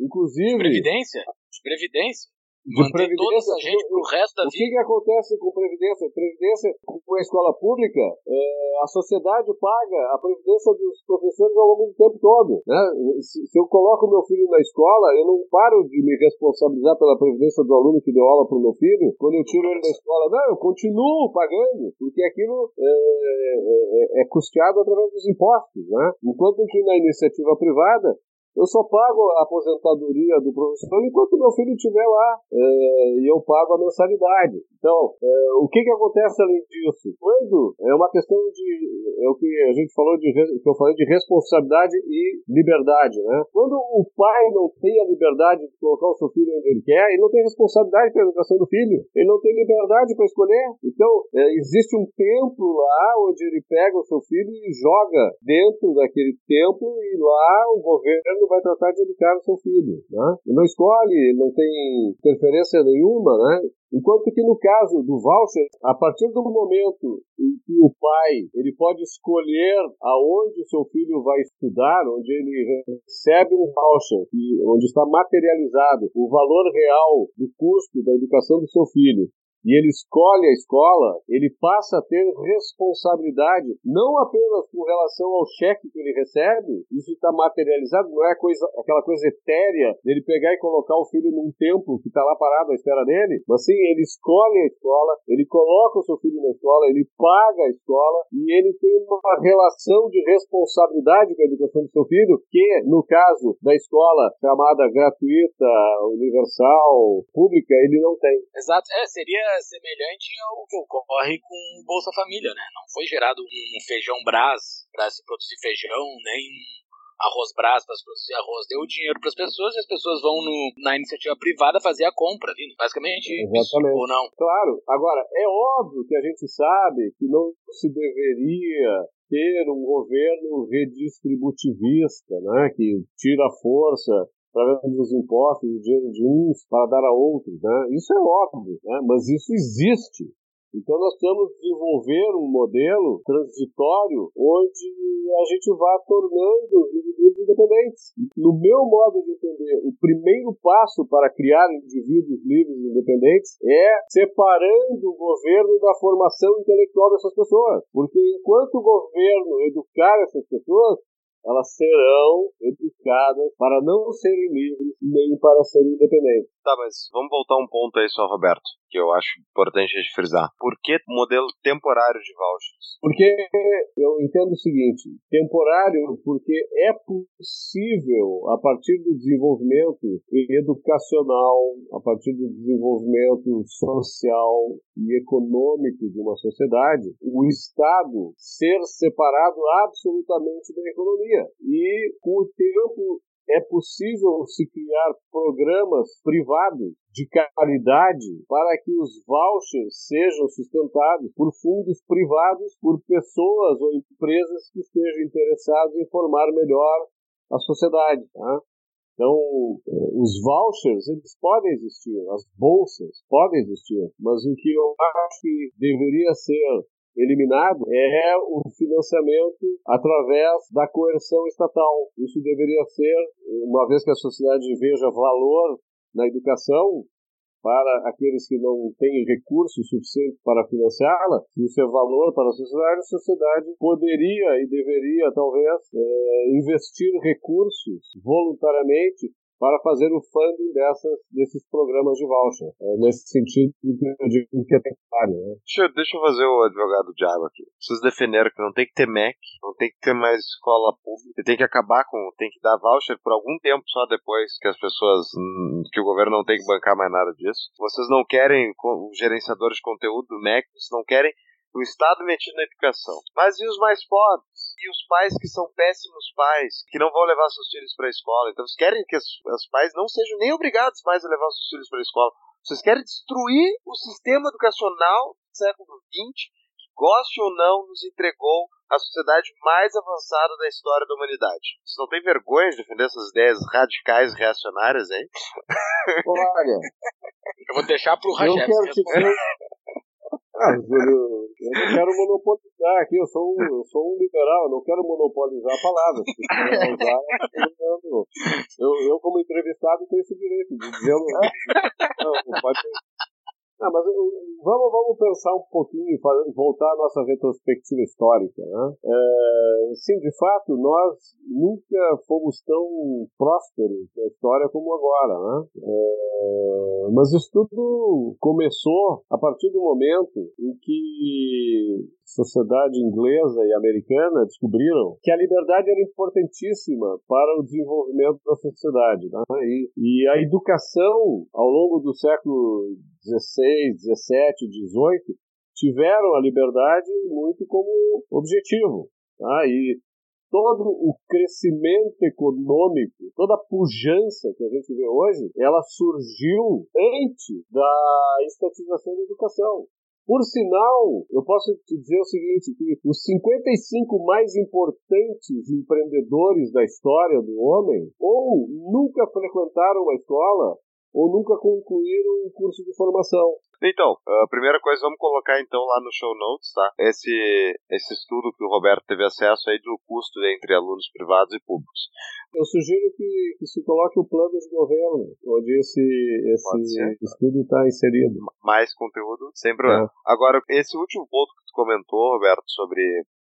Inclusive.
Previdência? Previdência?
De
Manter
previdência.
toda essa gente pro resto da
o
vida.
que, que acontece com previdência? Previdência com a escola pública, é, a sociedade paga a previdência dos professores ao longo do tempo todo. Né? Se, se eu coloco meu filho na escola, eu não paro de me responsabilizar pela previdência do aluno que deu aula para o meu filho. Quando eu tiro ele da escola, não, eu continuo pagando, porque aquilo é, é, é custeado através dos impostos. Né? Enquanto que na iniciativa privada, eu só pago a aposentadoria do professor enquanto meu filho estiver lá é, e eu pago a mensalidade. Então, é, o que, que acontece além disso? Quando é uma questão de é o que a gente falou de que eu falei de responsabilidade e liberdade, né? Quando o pai não tem a liberdade de colocar o seu filho onde ele quer, ele não tem responsabilidade pela educação do filho, ele não tem liberdade para escolher. Então, é, existe um templo lá onde ele pega o seu filho e joga dentro daquele templo e lá o governo vai tratar de educar o seu filho, né? Ele não escolhe, não tem interferência nenhuma, né? Enquanto que no caso do voucher, a partir do momento em que o pai ele pode escolher aonde o seu filho vai estudar, onde ele recebe um voucher, onde está materializado o valor real do custo da educação do seu filho, e ele escolhe a escola, ele passa a ter responsabilidade não apenas com relação ao cheque que ele recebe, isso está materializado, não é coisa, aquela coisa etérea dele pegar e colocar o filho num templo que está lá parado à espera dele, mas sim, ele escolhe a escola, ele coloca o seu filho na escola, ele paga a escola e ele tem uma relação de responsabilidade com a educação do seu filho que, no caso da escola chamada gratuita, universal, pública, ele não tem.
Exato. É, seria semelhante ao que ocorre com o Bolsa Família, né? Não foi gerado um feijão brás para se produzir feijão, nem arroz brás para se produzir arroz. Deu dinheiro para as pessoas e as pessoas vão no, na iniciativa privada fazer a compra. ali. Basicamente isso,
Exatamente.
ou não.
Claro, agora, é óbvio que a gente sabe que não se deveria ter um governo redistributivista, né, que tira a força através dos impostos, de uns para dar a outros, né? Isso é óbvio, né? Mas isso existe. Então nós precisamos desenvolver um modelo transitório onde a gente vá tornando os indivíduos independentes. No meu modo de entender, o primeiro passo para criar indivíduos livres e independentes é separando o governo da formação intelectual dessas pessoas. Porque enquanto o governo educar essas pessoas, elas serão educadas para não serem livres nem para serem independentes.
Tá, mas vamos voltar um ponto aí só, Roberto, que eu acho importante a gente frisar. Por que modelo temporário de vouchers?
Porque eu entendo o seguinte: temporário, porque é possível, a partir do desenvolvimento educacional, a partir do desenvolvimento social e econômico de uma sociedade, o Estado ser separado absolutamente da economia. E com o tempo é possível se criar programas privados de qualidade para que os vouchers sejam sustentados por fundos privados, por pessoas ou empresas que estejam interessadas em formar melhor a sociedade. Tá? Então, os vouchers, eles podem existir, as bolsas podem existir, mas o que eu acho que deveria ser eliminado é o financiamento através da coerção estatal. Isso deveria ser, uma vez que a sociedade veja valor na educação, para aqueles que não têm recursos suficientes para financiá-la, se isso é valor para a sociedade, a sociedade poderia e deveria, talvez, é, investir recursos voluntariamente para fazer o funding dessas, desses programas de voucher. É nesse sentido eu digo que é necessário. Né?
Deixa, deixa eu fazer o advogado diabo aqui. Vocês defenderam que não tem que ter MEC, não tem que ter mais escola pública, tem que acabar com, tem que dar voucher por algum tempo só depois que as pessoas, hum, que o governo não tem que bancar mais nada disso. Vocês não querem o gerenciador de conteúdo do MEC, vocês não querem o Estado metido na educação. Mas e os mais pobres? E os pais que são péssimos pais, que não vão levar seus filhos para a escola. Então, vocês querem que os pais não sejam nem obrigados mais a levar seus filhos para a escola. Vocês querem destruir o sistema educacional do século XX, que, goste ou não, nos entregou a sociedade mais avançada da história da humanidade. Vocês não têm vergonha de defender essas ideias radicais reacionárias, hein?
Olha,
Eu vou deixar pro
eu
Rajef
quero te
responder.
dizer. Ah, eu não quero monopolizar aqui, eu sou, um, eu sou um liberal, eu não quero monopolizar a palavra. Quiser usar, eu, eu, eu, como entrevistado, tenho esse direito de dizer. Não, não pode ser. Ah, mas eu- vamos, vamos pensar um pouquinho e voltar à nossa retrospectiva histórica. Né? É, sim, de fato, nós nunca fomos tão prósperos na história como agora. Né? É, mas isso tudo começou a partir do momento em que sociedade inglesa e americana descobriram que a liberdade era importantíssima para o desenvolvimento da sociedade. né? E, e a educação, ao longo do século XVI, XVII, XVIII, tiveram a liberdade muito como objetivo. tá? E todo o crescimento econômico, toda a pujança que a gente vê hoje, ela surgiu antes da estatização da educação. Por sinal, eu posso te dizer o seguinte, que os 55 mais importantes empreendedores da história do homem ou nunca frequentaram uma escola ou nunca concluíram um curso de formação.
Então, a primeira coisa, vamos colocar então lá no show notes, tá? Esse, esse estudo que o Roberto teve acesso aí do custo entre alunos privados e públicos.
Eu sugiro que, que se coloque o plano de governo, onde esse, esse estudo está inserido.
Mais conteúdo, sem problema. Agora, esse último ponto que tu comentou, Roberto, sobre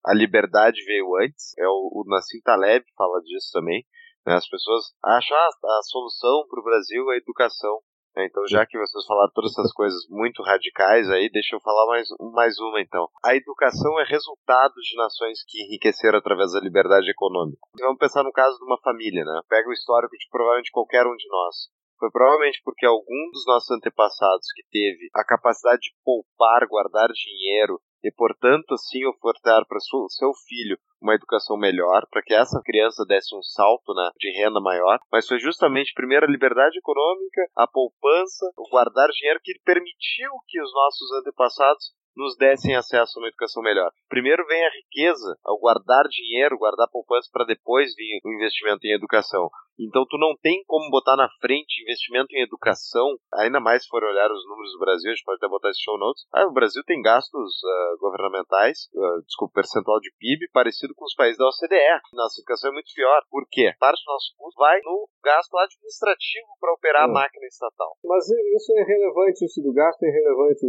a liberdade veio antes, é o, o Nassim Taleb fala disso também. Né? As pessoas acham ah, a solução para o Brasil é a educação. né? Então, já que vocês falaram todas essas coisas muito radicais aí, deixa eu falar mais, mais uma então. A educação é resultado de nações que enriqueceram através da liberdade econômica. Vamos pensar no caso de uma família, né? Pega o histórico de provavelmente qualquer um de nós. Foi provavelmente porque algum dos nossos antepassados que teve a capacidade de poupar, guardar dinheiro e, portanto, assim ofertar para seu filho uma educação melhor, para que essa criança desse um salto né, de renda maior. Mas foi justamente, primeiro, a liberdade econômica, a poupança, o guardar dinheiro que permitiu que os nossos antepassados nos dessem acesso a uma educação melhor. Primeiro vem a riqueza, ao guardar dinheiro, guardar poupança para depois vir o investimento em educação. Então tu não tem como botar na frente investimento em educação, ainda mais se for olhar os números do Brasil, a gente pode até botar esse show notes. Ah, o Brasil tem gastos ah, governamentais, ah, desculpa, percentual de PIB parecido com os países da OCDE. Nossa educação é muito pior. Por quê? Parte do nosso custo vai no gasto administrativo para operar a
É.
máquina estatal.
Mas isso é relevante, isso do gasto é relevante.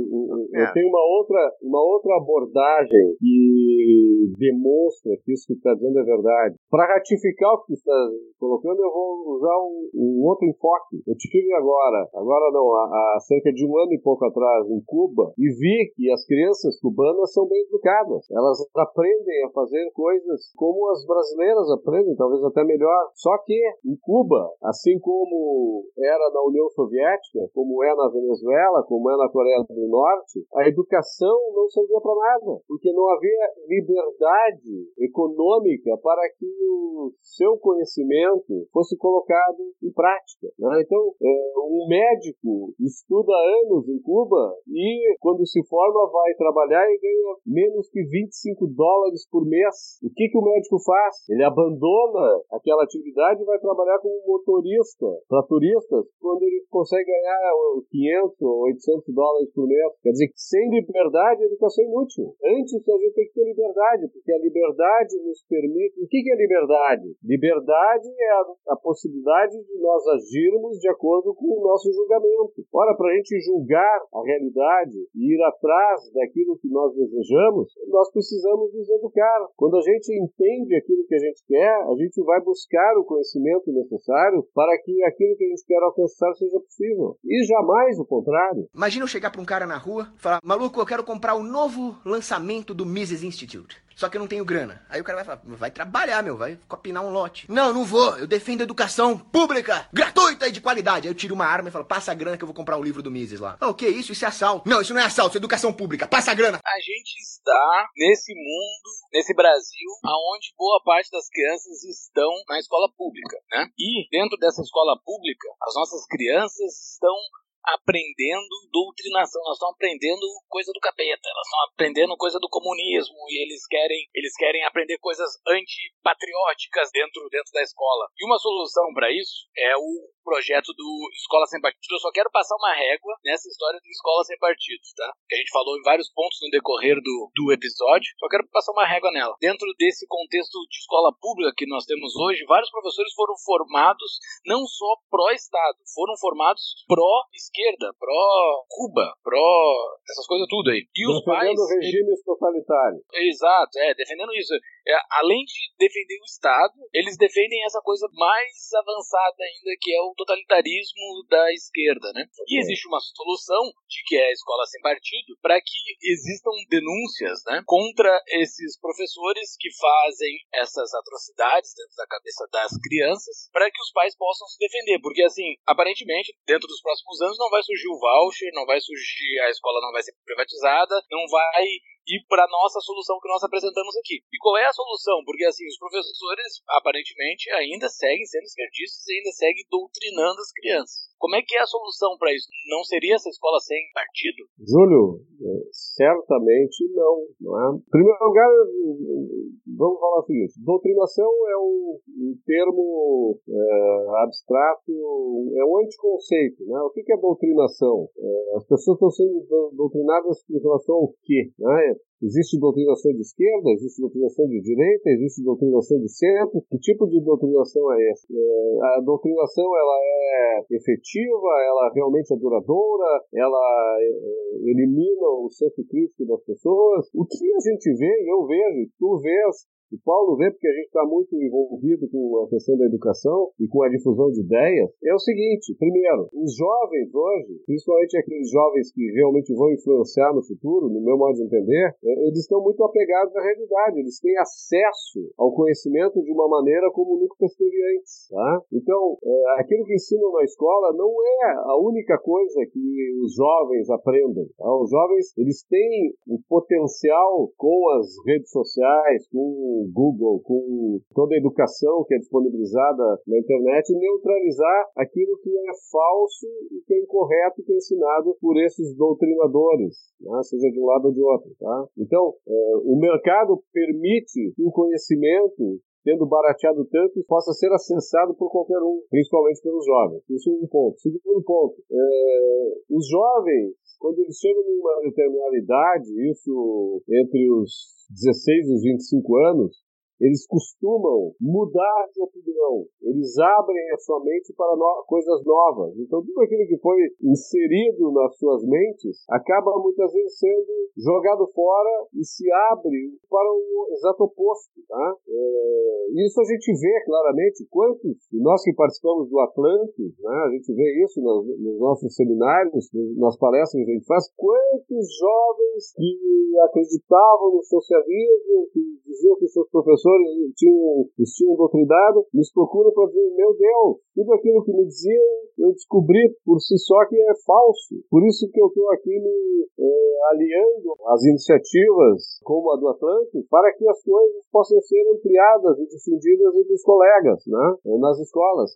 É.
Eu tenho uma outra, uma outra abordagem que demonstra que isso que está dizendo é verdade. Para ratificar o que está colocando, eu vou usar um, um outro enfoque. Eu tive agora, agora não, há, há cerca de um ano e pouco atrás em Cuba e vi que as crianças cubanas são bem educadas. Elas aprendem a fazer coisas como as brasileiras aprendem, talvez até melhor. Só que em Cuba, assim como era na União Soviética, como é na Venezuela, como é na Coreia do Norte, a educação não servia para nada, porque não havia liberdade econômica para que o seu conhecimento fosse colocado em prática. né? Então, é, um médico estuda anos em Cuba e, quando se forma, vai trabalhar e ganha menos que 25 dólares por mês. O que, que o médico faz? Ele abandona aquela atividade e vai trabalhar como motorista para turistas, quando ele consegue ganhar 500 ou 800 dólares por mês. Quer dizer que sem liberdade, a educação é inútil. Antes, a gente tem que ter liberdade, porque a liberdade nos permite. O que, que é liberdade? Liberdade é a possibilidade de nós agirmos de acordo com o nosso julgamento. Ora, para a gente julgar a realidade e ir atrás daquilo que nós desejamos, nós precisamos nos educar. Quando a gente entende aquilo que a gente quer, a gente vai buscar o conhecimento necessário para que aquilo que a gente quer alcançar seja possível. E jamais o contrário.
Imagina eu chegar pra um cara na rua e falar: Maluco, eu quero comprar o novo lançamento do Mises Institute. Institute. Só que eu não tenho grana. Aí o cara vai falar, vai trabalhar, meu, vai copinar um lote. Não, não vou. Eu defendo educação pública, gratuita e de qualidade. Aí eu tiro uma arma e falo, passa a grana que eu vou comprar o livro do Mises lá. Ah, o que é isso? Isso é assalto. Não, isso não é assalto, isso é educação pública. Passa a grana.
A gente está nesse mundo, nesse Brasil, aonde boa parte das crianças estão na escola pública, né? E dentro dessa escola pública, as nossas crianças estão aprendendo doutrinação, elas estão aprendendo coisa do capeta, elas estão aprendendo coisa do comunismo e eles querem, eles querem aprender coisas antipatrióticas dentro, dentro da escola. E uma solução para isso é o projeto do Escola Sem Partido. Eu só quero passar uma régua nessa história do Escola Sem Partidos, tá? Que a gente falou em vários pontos no decorrer do, do episódio, só quero passar uma régua nela. Dentro desse contexto de escola pública que nós temos hoje, vários professores foram formados não só pró-Estado, foram formados pró-esquerda esquerda, pró-Cuba, pró essas coisas tudo aí. E
os defendendo pais, regimes totalitários.
Exato, é, defendendo isso. É, além de defender o Estado, eles defendem essa coisa mais avançada ainda, que é o totalitarismo da esquerda, né? E existe uma solução, de que é a escola sem partido, para que existam denúncias, né, contra esses professores que fazem essas atrocidades dentro da cabeça das crianças, para que os pais possam se defender, porque assim, aparentemente, dentro dos próximos anos não vai surgir o voucher, não vai surgir, a escola não vai ser privatizada, não vai ir para nossa solução que nós apresentamos aqui. E qual é a solução? Porque assim, os professores aparentemente ainda seguem sendo esquerdistas e ainda seguem doutrinando as crianças. Como é que é a solução para isso? Não seria essa escola sem partido?
Júlio, é, certamente não. não é? Em primeiro lugar, vamos falar o seguinte: doutrinação é um, um termo é, abstrato, é um anticonceito. Né? O que é doutrinação? É, as pessoas estão sendo doutrinadas em relação ao quê? Né? Existe doutrinação de esquerda, existe doutrinação de direita, existe doutrinação de centro. Que tipo de doutrinação é essa? É, a doutrinação ela é efetiva, ela realmente é duradoura, ela é, é elimina o senso crítico das pessoas. O que a gente vê, e eu vejo, tu vês, o Paulo vê, porque a gente está muito envolvido com a questão da educação e com a difusão de ideias, é o seguinte: primeiro, os jovens hoje, principalmente aqueles jovens que realmente vão influenciar no futuro, no meu modo de entender, é, eles estão muito apegados à realidade, eles têm acesso ao conhecimento de uma maneira como nunca esteve antes. Tá? Então, é, aquilo que ensinam na escola não é a única coisa que os jovens aprendem. Tá? Os jovens eles têm o potencial com as redes sociais, com o Google, com toda a educação que é disponibilizada na internet, neutralizar aquilo que é falso e que é incorreto que é ensinado por esses doutrinadores, né? seja de um lado ou de outro. Tá? Então, é, o mercado permite que o conhecimento tendo barateado tanto, possa ser acessado por qualquer um, principalmente pelos jovens. Isso é um ponto. Segundo ponto, é, os jovens, quando eles chegam numa determinada idade, isso entre os 16 e os 25 anos, eles costumam mudar de opinião. Eles abrem a sua mente para no coisas novas. Então, tudo aquilo que foi inserido nas suas mentes acaba muitas vezes sendo jogado fora e se abre para o exato oposto. Tá? É, isso a gente vê claramente. Quantos, nós que participamos do Atlantis, né, a gente vê isso nos, nos nossos seminários, nas palestras que a gente faz, quantos jovens que acreditavam no socialismo, que diziam que seus professores professores tinham, eles doutrinado, nos procuram para dizer, meu Deus, tudo aquilo que me diziam, eu descobri por si só que é falso. Por isso que eu estou aqui me é, aliando às iniciativas como a do Atlântico, para que as coisas possam ser ampliadas e difundidas entre os colegas, né, nas escolas.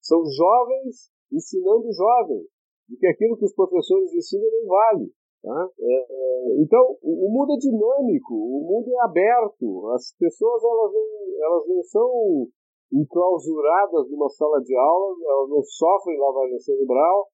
São jovens ensinando jovens, de que aquilo que os professores ensinam não vale. Tá? É, é, então, o, mundo é dinâmico, o mundo é aberto. As pessoas elas não, elas não são enclausuradas numa sala de aula, elas não sofrem lavagem cerebral,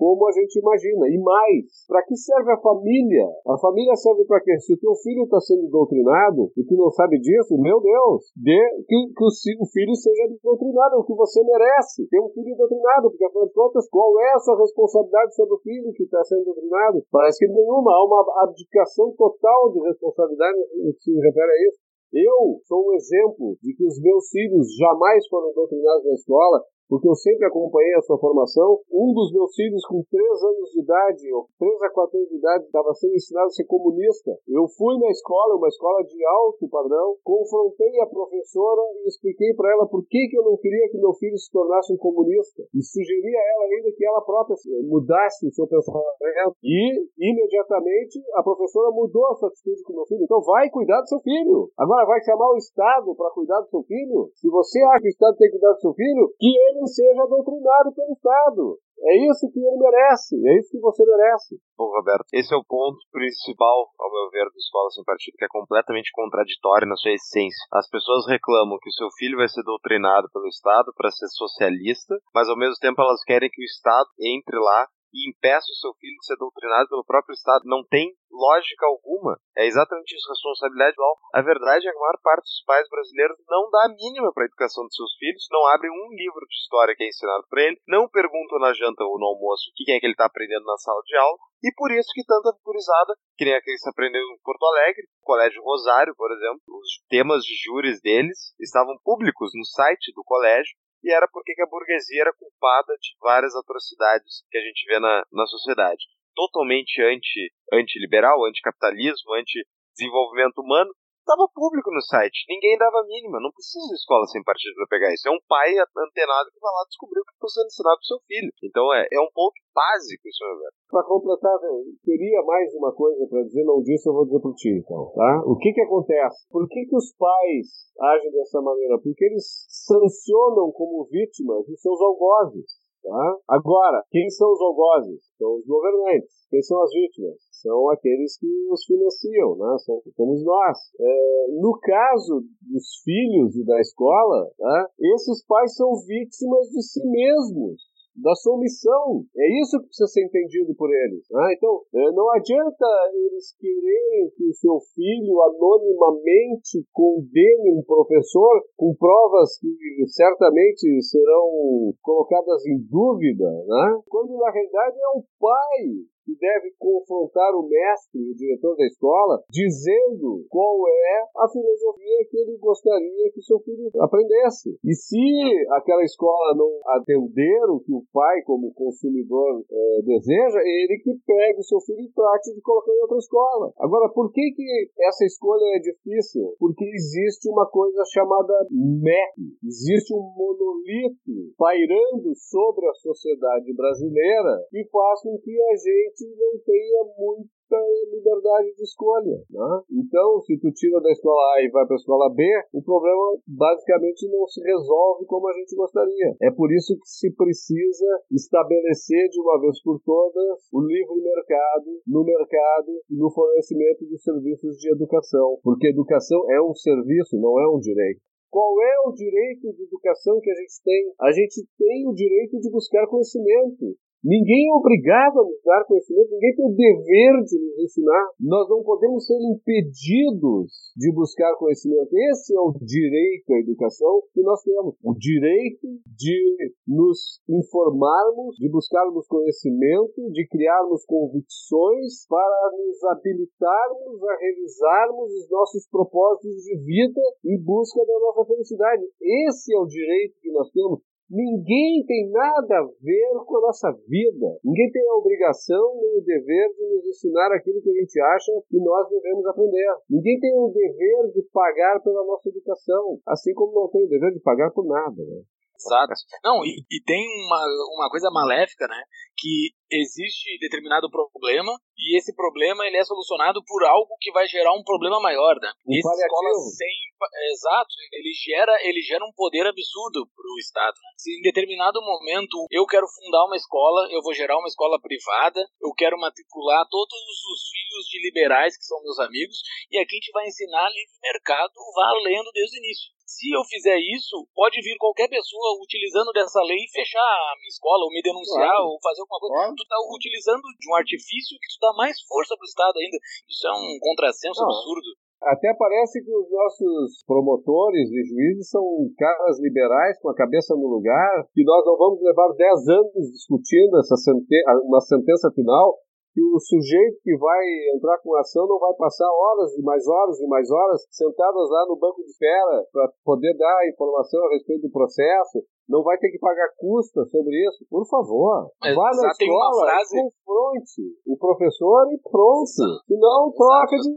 como a gente imagina. E mais, para que serve a família? A família serve para quê? Se o teu filho está sendo doutrinado e tu não sabe disso, meu Deus, dê que, que o, o, filho seja doutrinado, o que você merece. Ter um filho doutrinado, porque afinal de contas, qual é a sua responsabilidade sobre o filho que está sendo doutrinado? Parece que nenhuma, há uma abdicação total de responsabilidade no que se refere a isso. Eu sou um exemplo de que os meus filhos jamais foram doutrinados na escola, porque eu sempre acompanhei a sua formação. Um dos meus filhos, com 3 anos de idade, ou 3 a 4 anos de idade, estava sendo ensinado a ser comunista. Eu fui na escola, uma escola de alto padrão, confrontei a professora e expliquei para ela por que, que eu não queria que meu filho se tornasse um comunista. E sugeri a ela ainda que ela própria mudasse o seu pensamento. E, imediatamente, a professora mudou a sua atitude com meu filho. Então, vai cuidar do seu filho. Agora, vai chamar o Estado para cuidar do seu filho? Se você acha que o Estado tem que cuidar do seu filho, que ele seja doutrinado pelo Estado. É isso que ele merece, é isso que você merece.
Bom, Roberto, esse é o ponto principal, ao meu ver, do Escola Sem Partido, que é completamente contraditório na sua essência. As pessoas reclamam que o seu filho vai ser doutrinado pelo Estado para ser socialista, mas ao mesmo tempo elas querem que o Estado entre lá e impeça o seu filho de ser doutrinado pelo próprio Estado. Não tem lógica alguma. É exatamente isso, responsabilidade igual. A verdade é que a maior parte dos pais brasileiros não dá a mínima para a educação dos seus filhos, não abrem um livro de história que é ensinado para ele, não perguntam na janta ou no almoço o que é que ele está aprendendo na sala de aula, e por isso que tanta gurizada, que nem aqueles que aprendeu em Porto Alegre, Colégio Rosário, por exemplo, os temas de júris deles estavam públicos no site do colégio, e era porque a burguesia era culpada de várias atrocidades que a gente vê na, na sociedade. Totalmente anti, anti-liberal, anticapitalismo, anti-desenvolvimento humano, estava público no site. Ninguém dava mínima. Não precisa de escola sem partido para pegar isso. É um pai antenado que vai lá descobrir o que está sendo ensinado para seu filho. Então é, é um ponto básico isso, meu velho.
Para completar, teria mais uma coisa para dizer, não disse, eu vou dizer para ti, então, tá? O que que acontece? Por que que os pais agem dessa maneira? Porque eles sancionam como vítimas os seus algozes. Tá? Agora, quem são os algozes? São os governantes. Quem são as vítimas? São aqueles que os financiam, né? São, somos nós. É, no caso dos filhos e da escola, né? esses pais são vítimas de si mesmos da sua missão. É isso que precisa ser entendido por eles. Né? Então, é, não adianta eles quererem que o seu filho anonimamente condene um professor com provas que certamente serão colocadas em dúvida, né? quando na realidade é o pai que deve confrontar o mestre, o diretor da escola, dizendo qual é a filosofia que ele gostaria que seu filho aprendesse. E se aquela escola não atender o que o pai, como consumidor, é, deseja, ele que pegue o seu filho e trate de colocar em outra escola. Agora, por que, que essa escolha é difícil? Porque existe uma coisa chamada MEC. Existe um monolito pairando sobre a sociedade brasileira que faz com que a gente gente não tenha muita liberdade de escolha. Né? Então, se tu tira da escola A e vai para a escola B, o problema basicamente não se resolve como a gente gostaria. É por isso que se precisa estabelecer de uma vez por todas o livre mercado no mercado e no fornecimento de serviços de educação, porque educação é um serviço, não é um direito. Qual é o direito de educação que a gente tem? A gente tem o direito de buscar conhecimento. Ninguém é obrigado a nos dar conhecimento, ninguém tem o dever de nos ensinar. Nós não podemos ser impedidos de buscar conhecimento. Esse é o direito à educação que nós temos. O direito de nos informarmos, de buscarmos conhecimento, de criarmos convicções para nos habilitarmos a realizarmos os nossos propósitos de vida em busca da nossa felicidade. Esse é o direito que nós temos. Ninguém tem nada a ver com a nossa vida. Ninguém tem a obrigação nem o dever de nos ensinar aquilo que a gente acha que nós devemos aprender. Ninguém tem o dever de pagar pela nossa educação, assim como não tem o dever de pagar por nada. Né?
Exato. Não, e, e, tem uma, uma coisa maléfica, né? Que existe determinado problema e esse problema ele é solucionado por algo que vai gerar um problema maior, né?
Um
Essa escola sem exato, ele gera ele gera um poder absurdo para o estado. Né? Se em determinado momento eu quero fundar uma escola, eu vou gerar uma escola privada, eu quero matricular todos os filhos de liberais que são meus amigos e aqui a gente vai ensinar livre mercado valendo desde o início se eu fizer isso, pode vir qualquer pessoa utilizando dessa lei e fechar a minha escola, ou me denunciar, claro. ou fazer alguma coisa. Tu tá utilizando de um artifício que tu dá mais força pro Estado ainda. Isso é um contrassenso Não. absurdo.
Até parece que os nossos promotores e juízes são caras liberais com a cabeça no lugar, que nós não vamos levar 10 anos discutindo essa uma sentença final que o sujeito que vai entrar com a ação não vai passar horas e mais horas e mais horas sentadas lá no banco de espera para poder dar informação a respeito do processo. Não vai ter que pagar custa sobre isso. Por favor,
Mas
vá na escola,
frase-
confronte o professor e pronto. Se não, troca de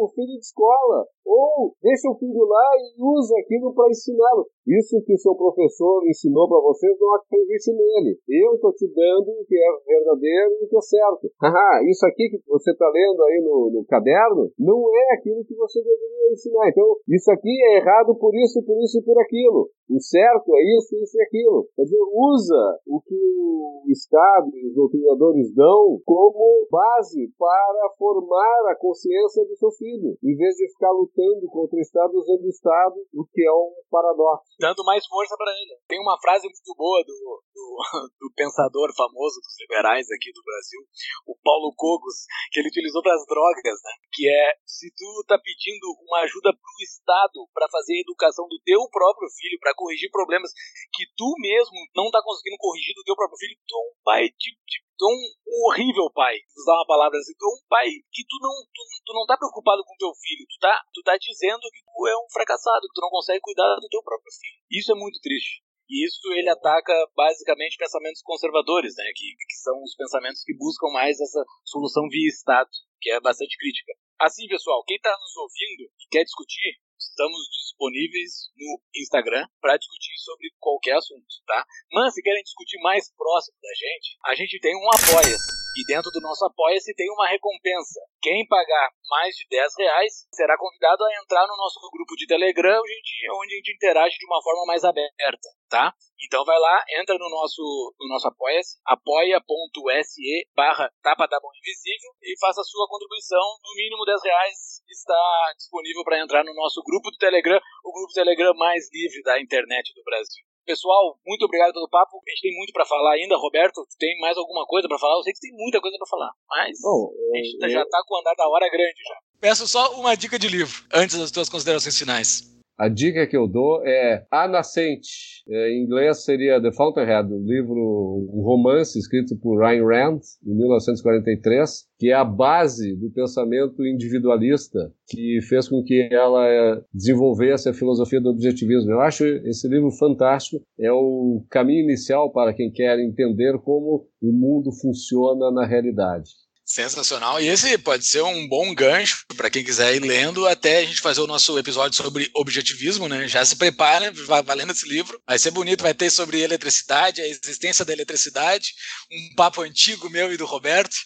o filho de escola. Ou deixa o filho lá e usa aquilo para ensiná-lo. Isso que o seu professor ensinou para vocês, não acredite nele. Eu estou te dando o que é verdadeiro e o que é certo. Haha, isso aqui que você está lendo aí no, no caderno não é aquilo que você deveria ensinar. Então, isso aqui é errado por isso, por isso e por aquilo. O certo é isso, isso e aquilo. Quer dizer, usa o que o Estado e os doutrinadores dão como base para formar a consciência do seu filho, em vez de ficar lutando contra o Estado usando o Estado, o que é um paradoxo.
dando mais força pra ele. Tem uma frase muito boa do, do, do pensador famoso dos liberais aqui do Brasil, o Paulo Cogos, que ele utilizou para as drogas, né? Que é se tu tá pedindo uma ajuda pro Estado para fazer a educação do teu próprio filho, para corrigir problemas que tu mesmo não tá conseguindo corrigir do teu próprio filho, tu é um pai de, de tu é um horrível pai, usar uma palavra assim, tu é um pai que tu não, tu, tu não tá preocupado com teu filho, tu tá, tu tá dizendo que tu é um fracassado, que tu não consegue cuidar do teu próprio filho. Isso é muito triste. E isso ele ataca basicamente pensamentos conservadores, né, que, que são os pensamentos que buscam mais essa solução via Estado, que é bastante crítica. Assim, pessoal, quem está nos ouvindo e quer discutir, estamos disponíveis no Instagram para discutir sobre qualquer assunto, tá? Mas se querem discutir mais próximo da gente, a gente tem um Apoia-se. E dentro do nosso Apoia-se tem uma recompensa. Quem pagar mais de 10 reais será convidado a entrar no nosso grupo de Telegram, onde a gente, interage de uma forma mais aberta, tá? Então vai lá, entra no nosso, no nosso Apoia-se, apoia.se barra tapa da mão invisível e faça a sua contribuição. No mínimo 10 reais está disponível para entrar no nosso grupo do Telegram, o grupo Telegram mais livre da internet do Brasil. Pessoal, muito obrigado pelo papo. A gente tem muito para falar ainda. Roberto, tu tem mais alguma coisa para falar? Eu sei que tem muita coisa para falar, mas
Bom,
a gente
eu-
já tá com o andar da hora grande já. Peço só uma dica de livro, antes das tuas considerações finais.
A dica que eu dou é A Nascente. É, em inglês seria The Fountainhead, um livro, um romance escrito por Ayn Rand, em 1943, que é a base do pensamento individualista que fez com que ela é, desenvolvesse a filosofia do objetivismo. Eu acho esse livro fantástico. É o caminho inicial para quem quer entender como o mundo funciona na realidade.
Sensacional. E esse pode ser um bom gancho para quem quiser ir lendo até a gente fazer o nosso episódio sobre objetivismo, né? Já se prepara, vai valendo esse livro. Vai ser bonito, vai ter sobre eletricidade, a existência da eletricidade, um papo antigo meu e do Roberto.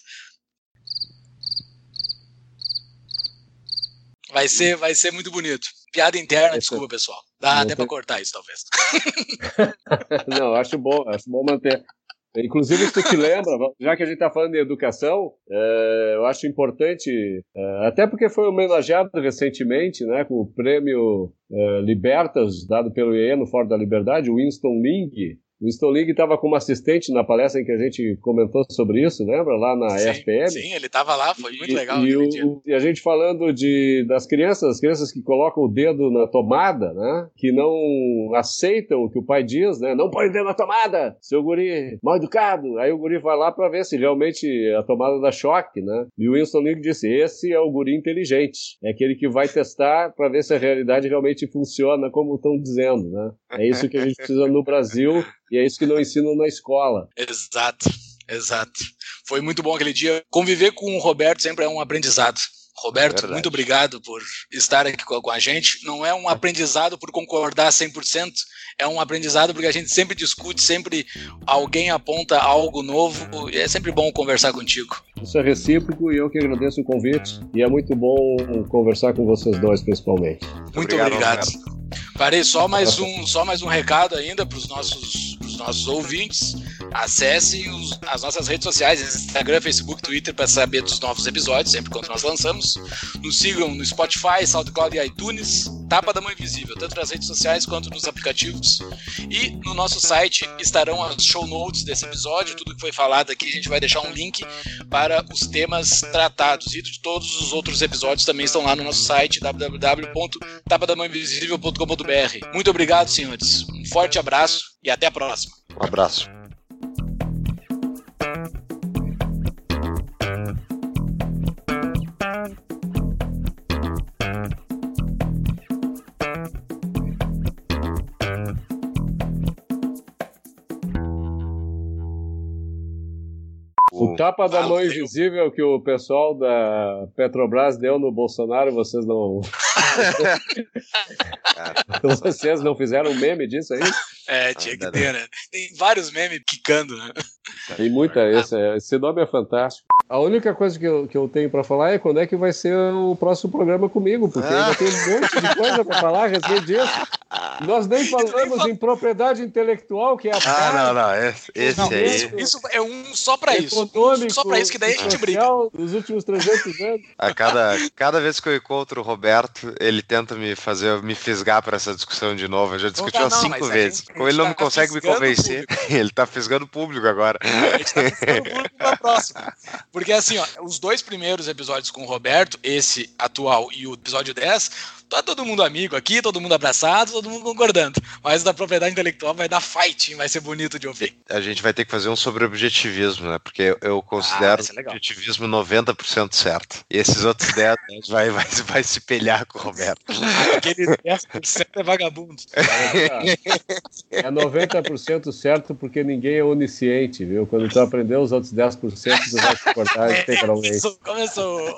Vai ser, vai ser muito bonito. Piada interna, desculpa, pessoal. Dá até para cortar isso, talvez.
Não, acho bom, acho bom manter. Inclusive, se tu te lembra, já que a gente está falando de educação, é, eu acho importante, é, até porque foi homenageado recentemente, né, com o prêmio é, Libertas, dado pelo IE no Fórum da Liberdade, Winston Ling. O Winston Ling estava como assistente na palestra em que a gente comentou sobre isso, lembra? Lá na
sim,
FPM.
sim, ele tava lá, foi muito
E-
legal.
E, o- e a gente falando de, das crianças, as crianças que colocam o dedo na tomada, né? Que não aceitam o que o pai diz, né? Não põe o dedo na tomada, seu guri mal educado. Aí o guri vai lá para ver se realmente a tomada dá choque, né? E o Winston Link disse: esse é o guri inteligente. É aquele que vai testar para ver se a realidade realmente funciona como estão dizendo, né? É isso que a gente precisa no Brasil e é isso que não ensinam na escola.
Exato, exato. Foi muito bom aquele dia. Conviver com o Roberto sempre é um aprendizado. Roberto,
Verdade.
muito obrigado por estar aqui com a gente. Não é um aprendizado por concordar 100%, é um aprendizado porque a gente sempre discute, sempre alguém aponta algo novo e é sempre bom conversar contigo.
Isso é recíproco e eu que agradeço o convite. E é muito bom conversar com vocês dois, principalmente.
Muito
obrigado,
obrigado. Parei só mais um, só mais um recado ainda para os nossos, nossos ouvintes. Acessem os- as nossas redes sociais, Instagram, Facebook, Twitter, para saber dos novos episódios, sempre quando nós lançamos. Nos sigam no Spotify, SoundCloud e iTunes. Tapa da Mão Invisível, tanto nas redes sociais quanto nos aplicativos. E no nosso site estarão as show notes desse episódio, tudo que foi falado aqui. A gente vai deixar um link para os temas tratados. E todos os outros episódios também estão lá no nosso site www.tapadamãoinvisível.com.br. Muito obrigado, senhores. Um forte abraço e até a próxima.
Um abraço.
Tapa da mão invisível que o pessoal da Petrobras deu no Bolsonaro, vocês não. vocês não fizeram um meme disso aí?
É, tinha que ter, né? Tem vários memes quicando, né?
Tem muita. Esse, esse nome é fantástico. A única coisa que eu, que eu tenho para falar é quando é que vai ser o próximo programa comigo, porque ainda tem um monte de coisa para falar a respeito disso. Nós nem falamos em propriedade intelectual, que é a
Ah, não, não. Esse, esse
Não,
aí.
isso, isso é um só pra isso.
econômico,
Só pra isso que daí a gente brinca.
social Dos últimos 300 anos.
A cada, cada vez que eu encontro o Roberto, ele tenta me fazer, me fisgar para essa discussão de novo. Eu já discuti
Não,
umas
não,
cinco
a
vezes. Como ele não
tá
me consegue me
fisgando o
convencer, ele tá fisgando o público agora.
A gente tá ficando público pra próxima. Porque assim, ó, os dois primeiros episódios com o Roberto, esse atual e o episódio 10, tá todo mundo amigo aqui, todo mundo abraçado, todo mundo concordando. Mas da propriedade intelectual vai dar fight, vai ser bonito de ouvir.
A gente vai ter que fazer um sobre objetivismo, né? Porque eu- eu considero
ser legal.
objetivismo 90% certo. E esses outros 10 a gente vai, vai, vai se pelhar com o Roberto.
Aquele 10% é vagabundo.
É 90% certo porque ninguém é onisciente, viu? Quando tu aprender os outros 10%, tu vai se cortar integralmente.
Começou, começou.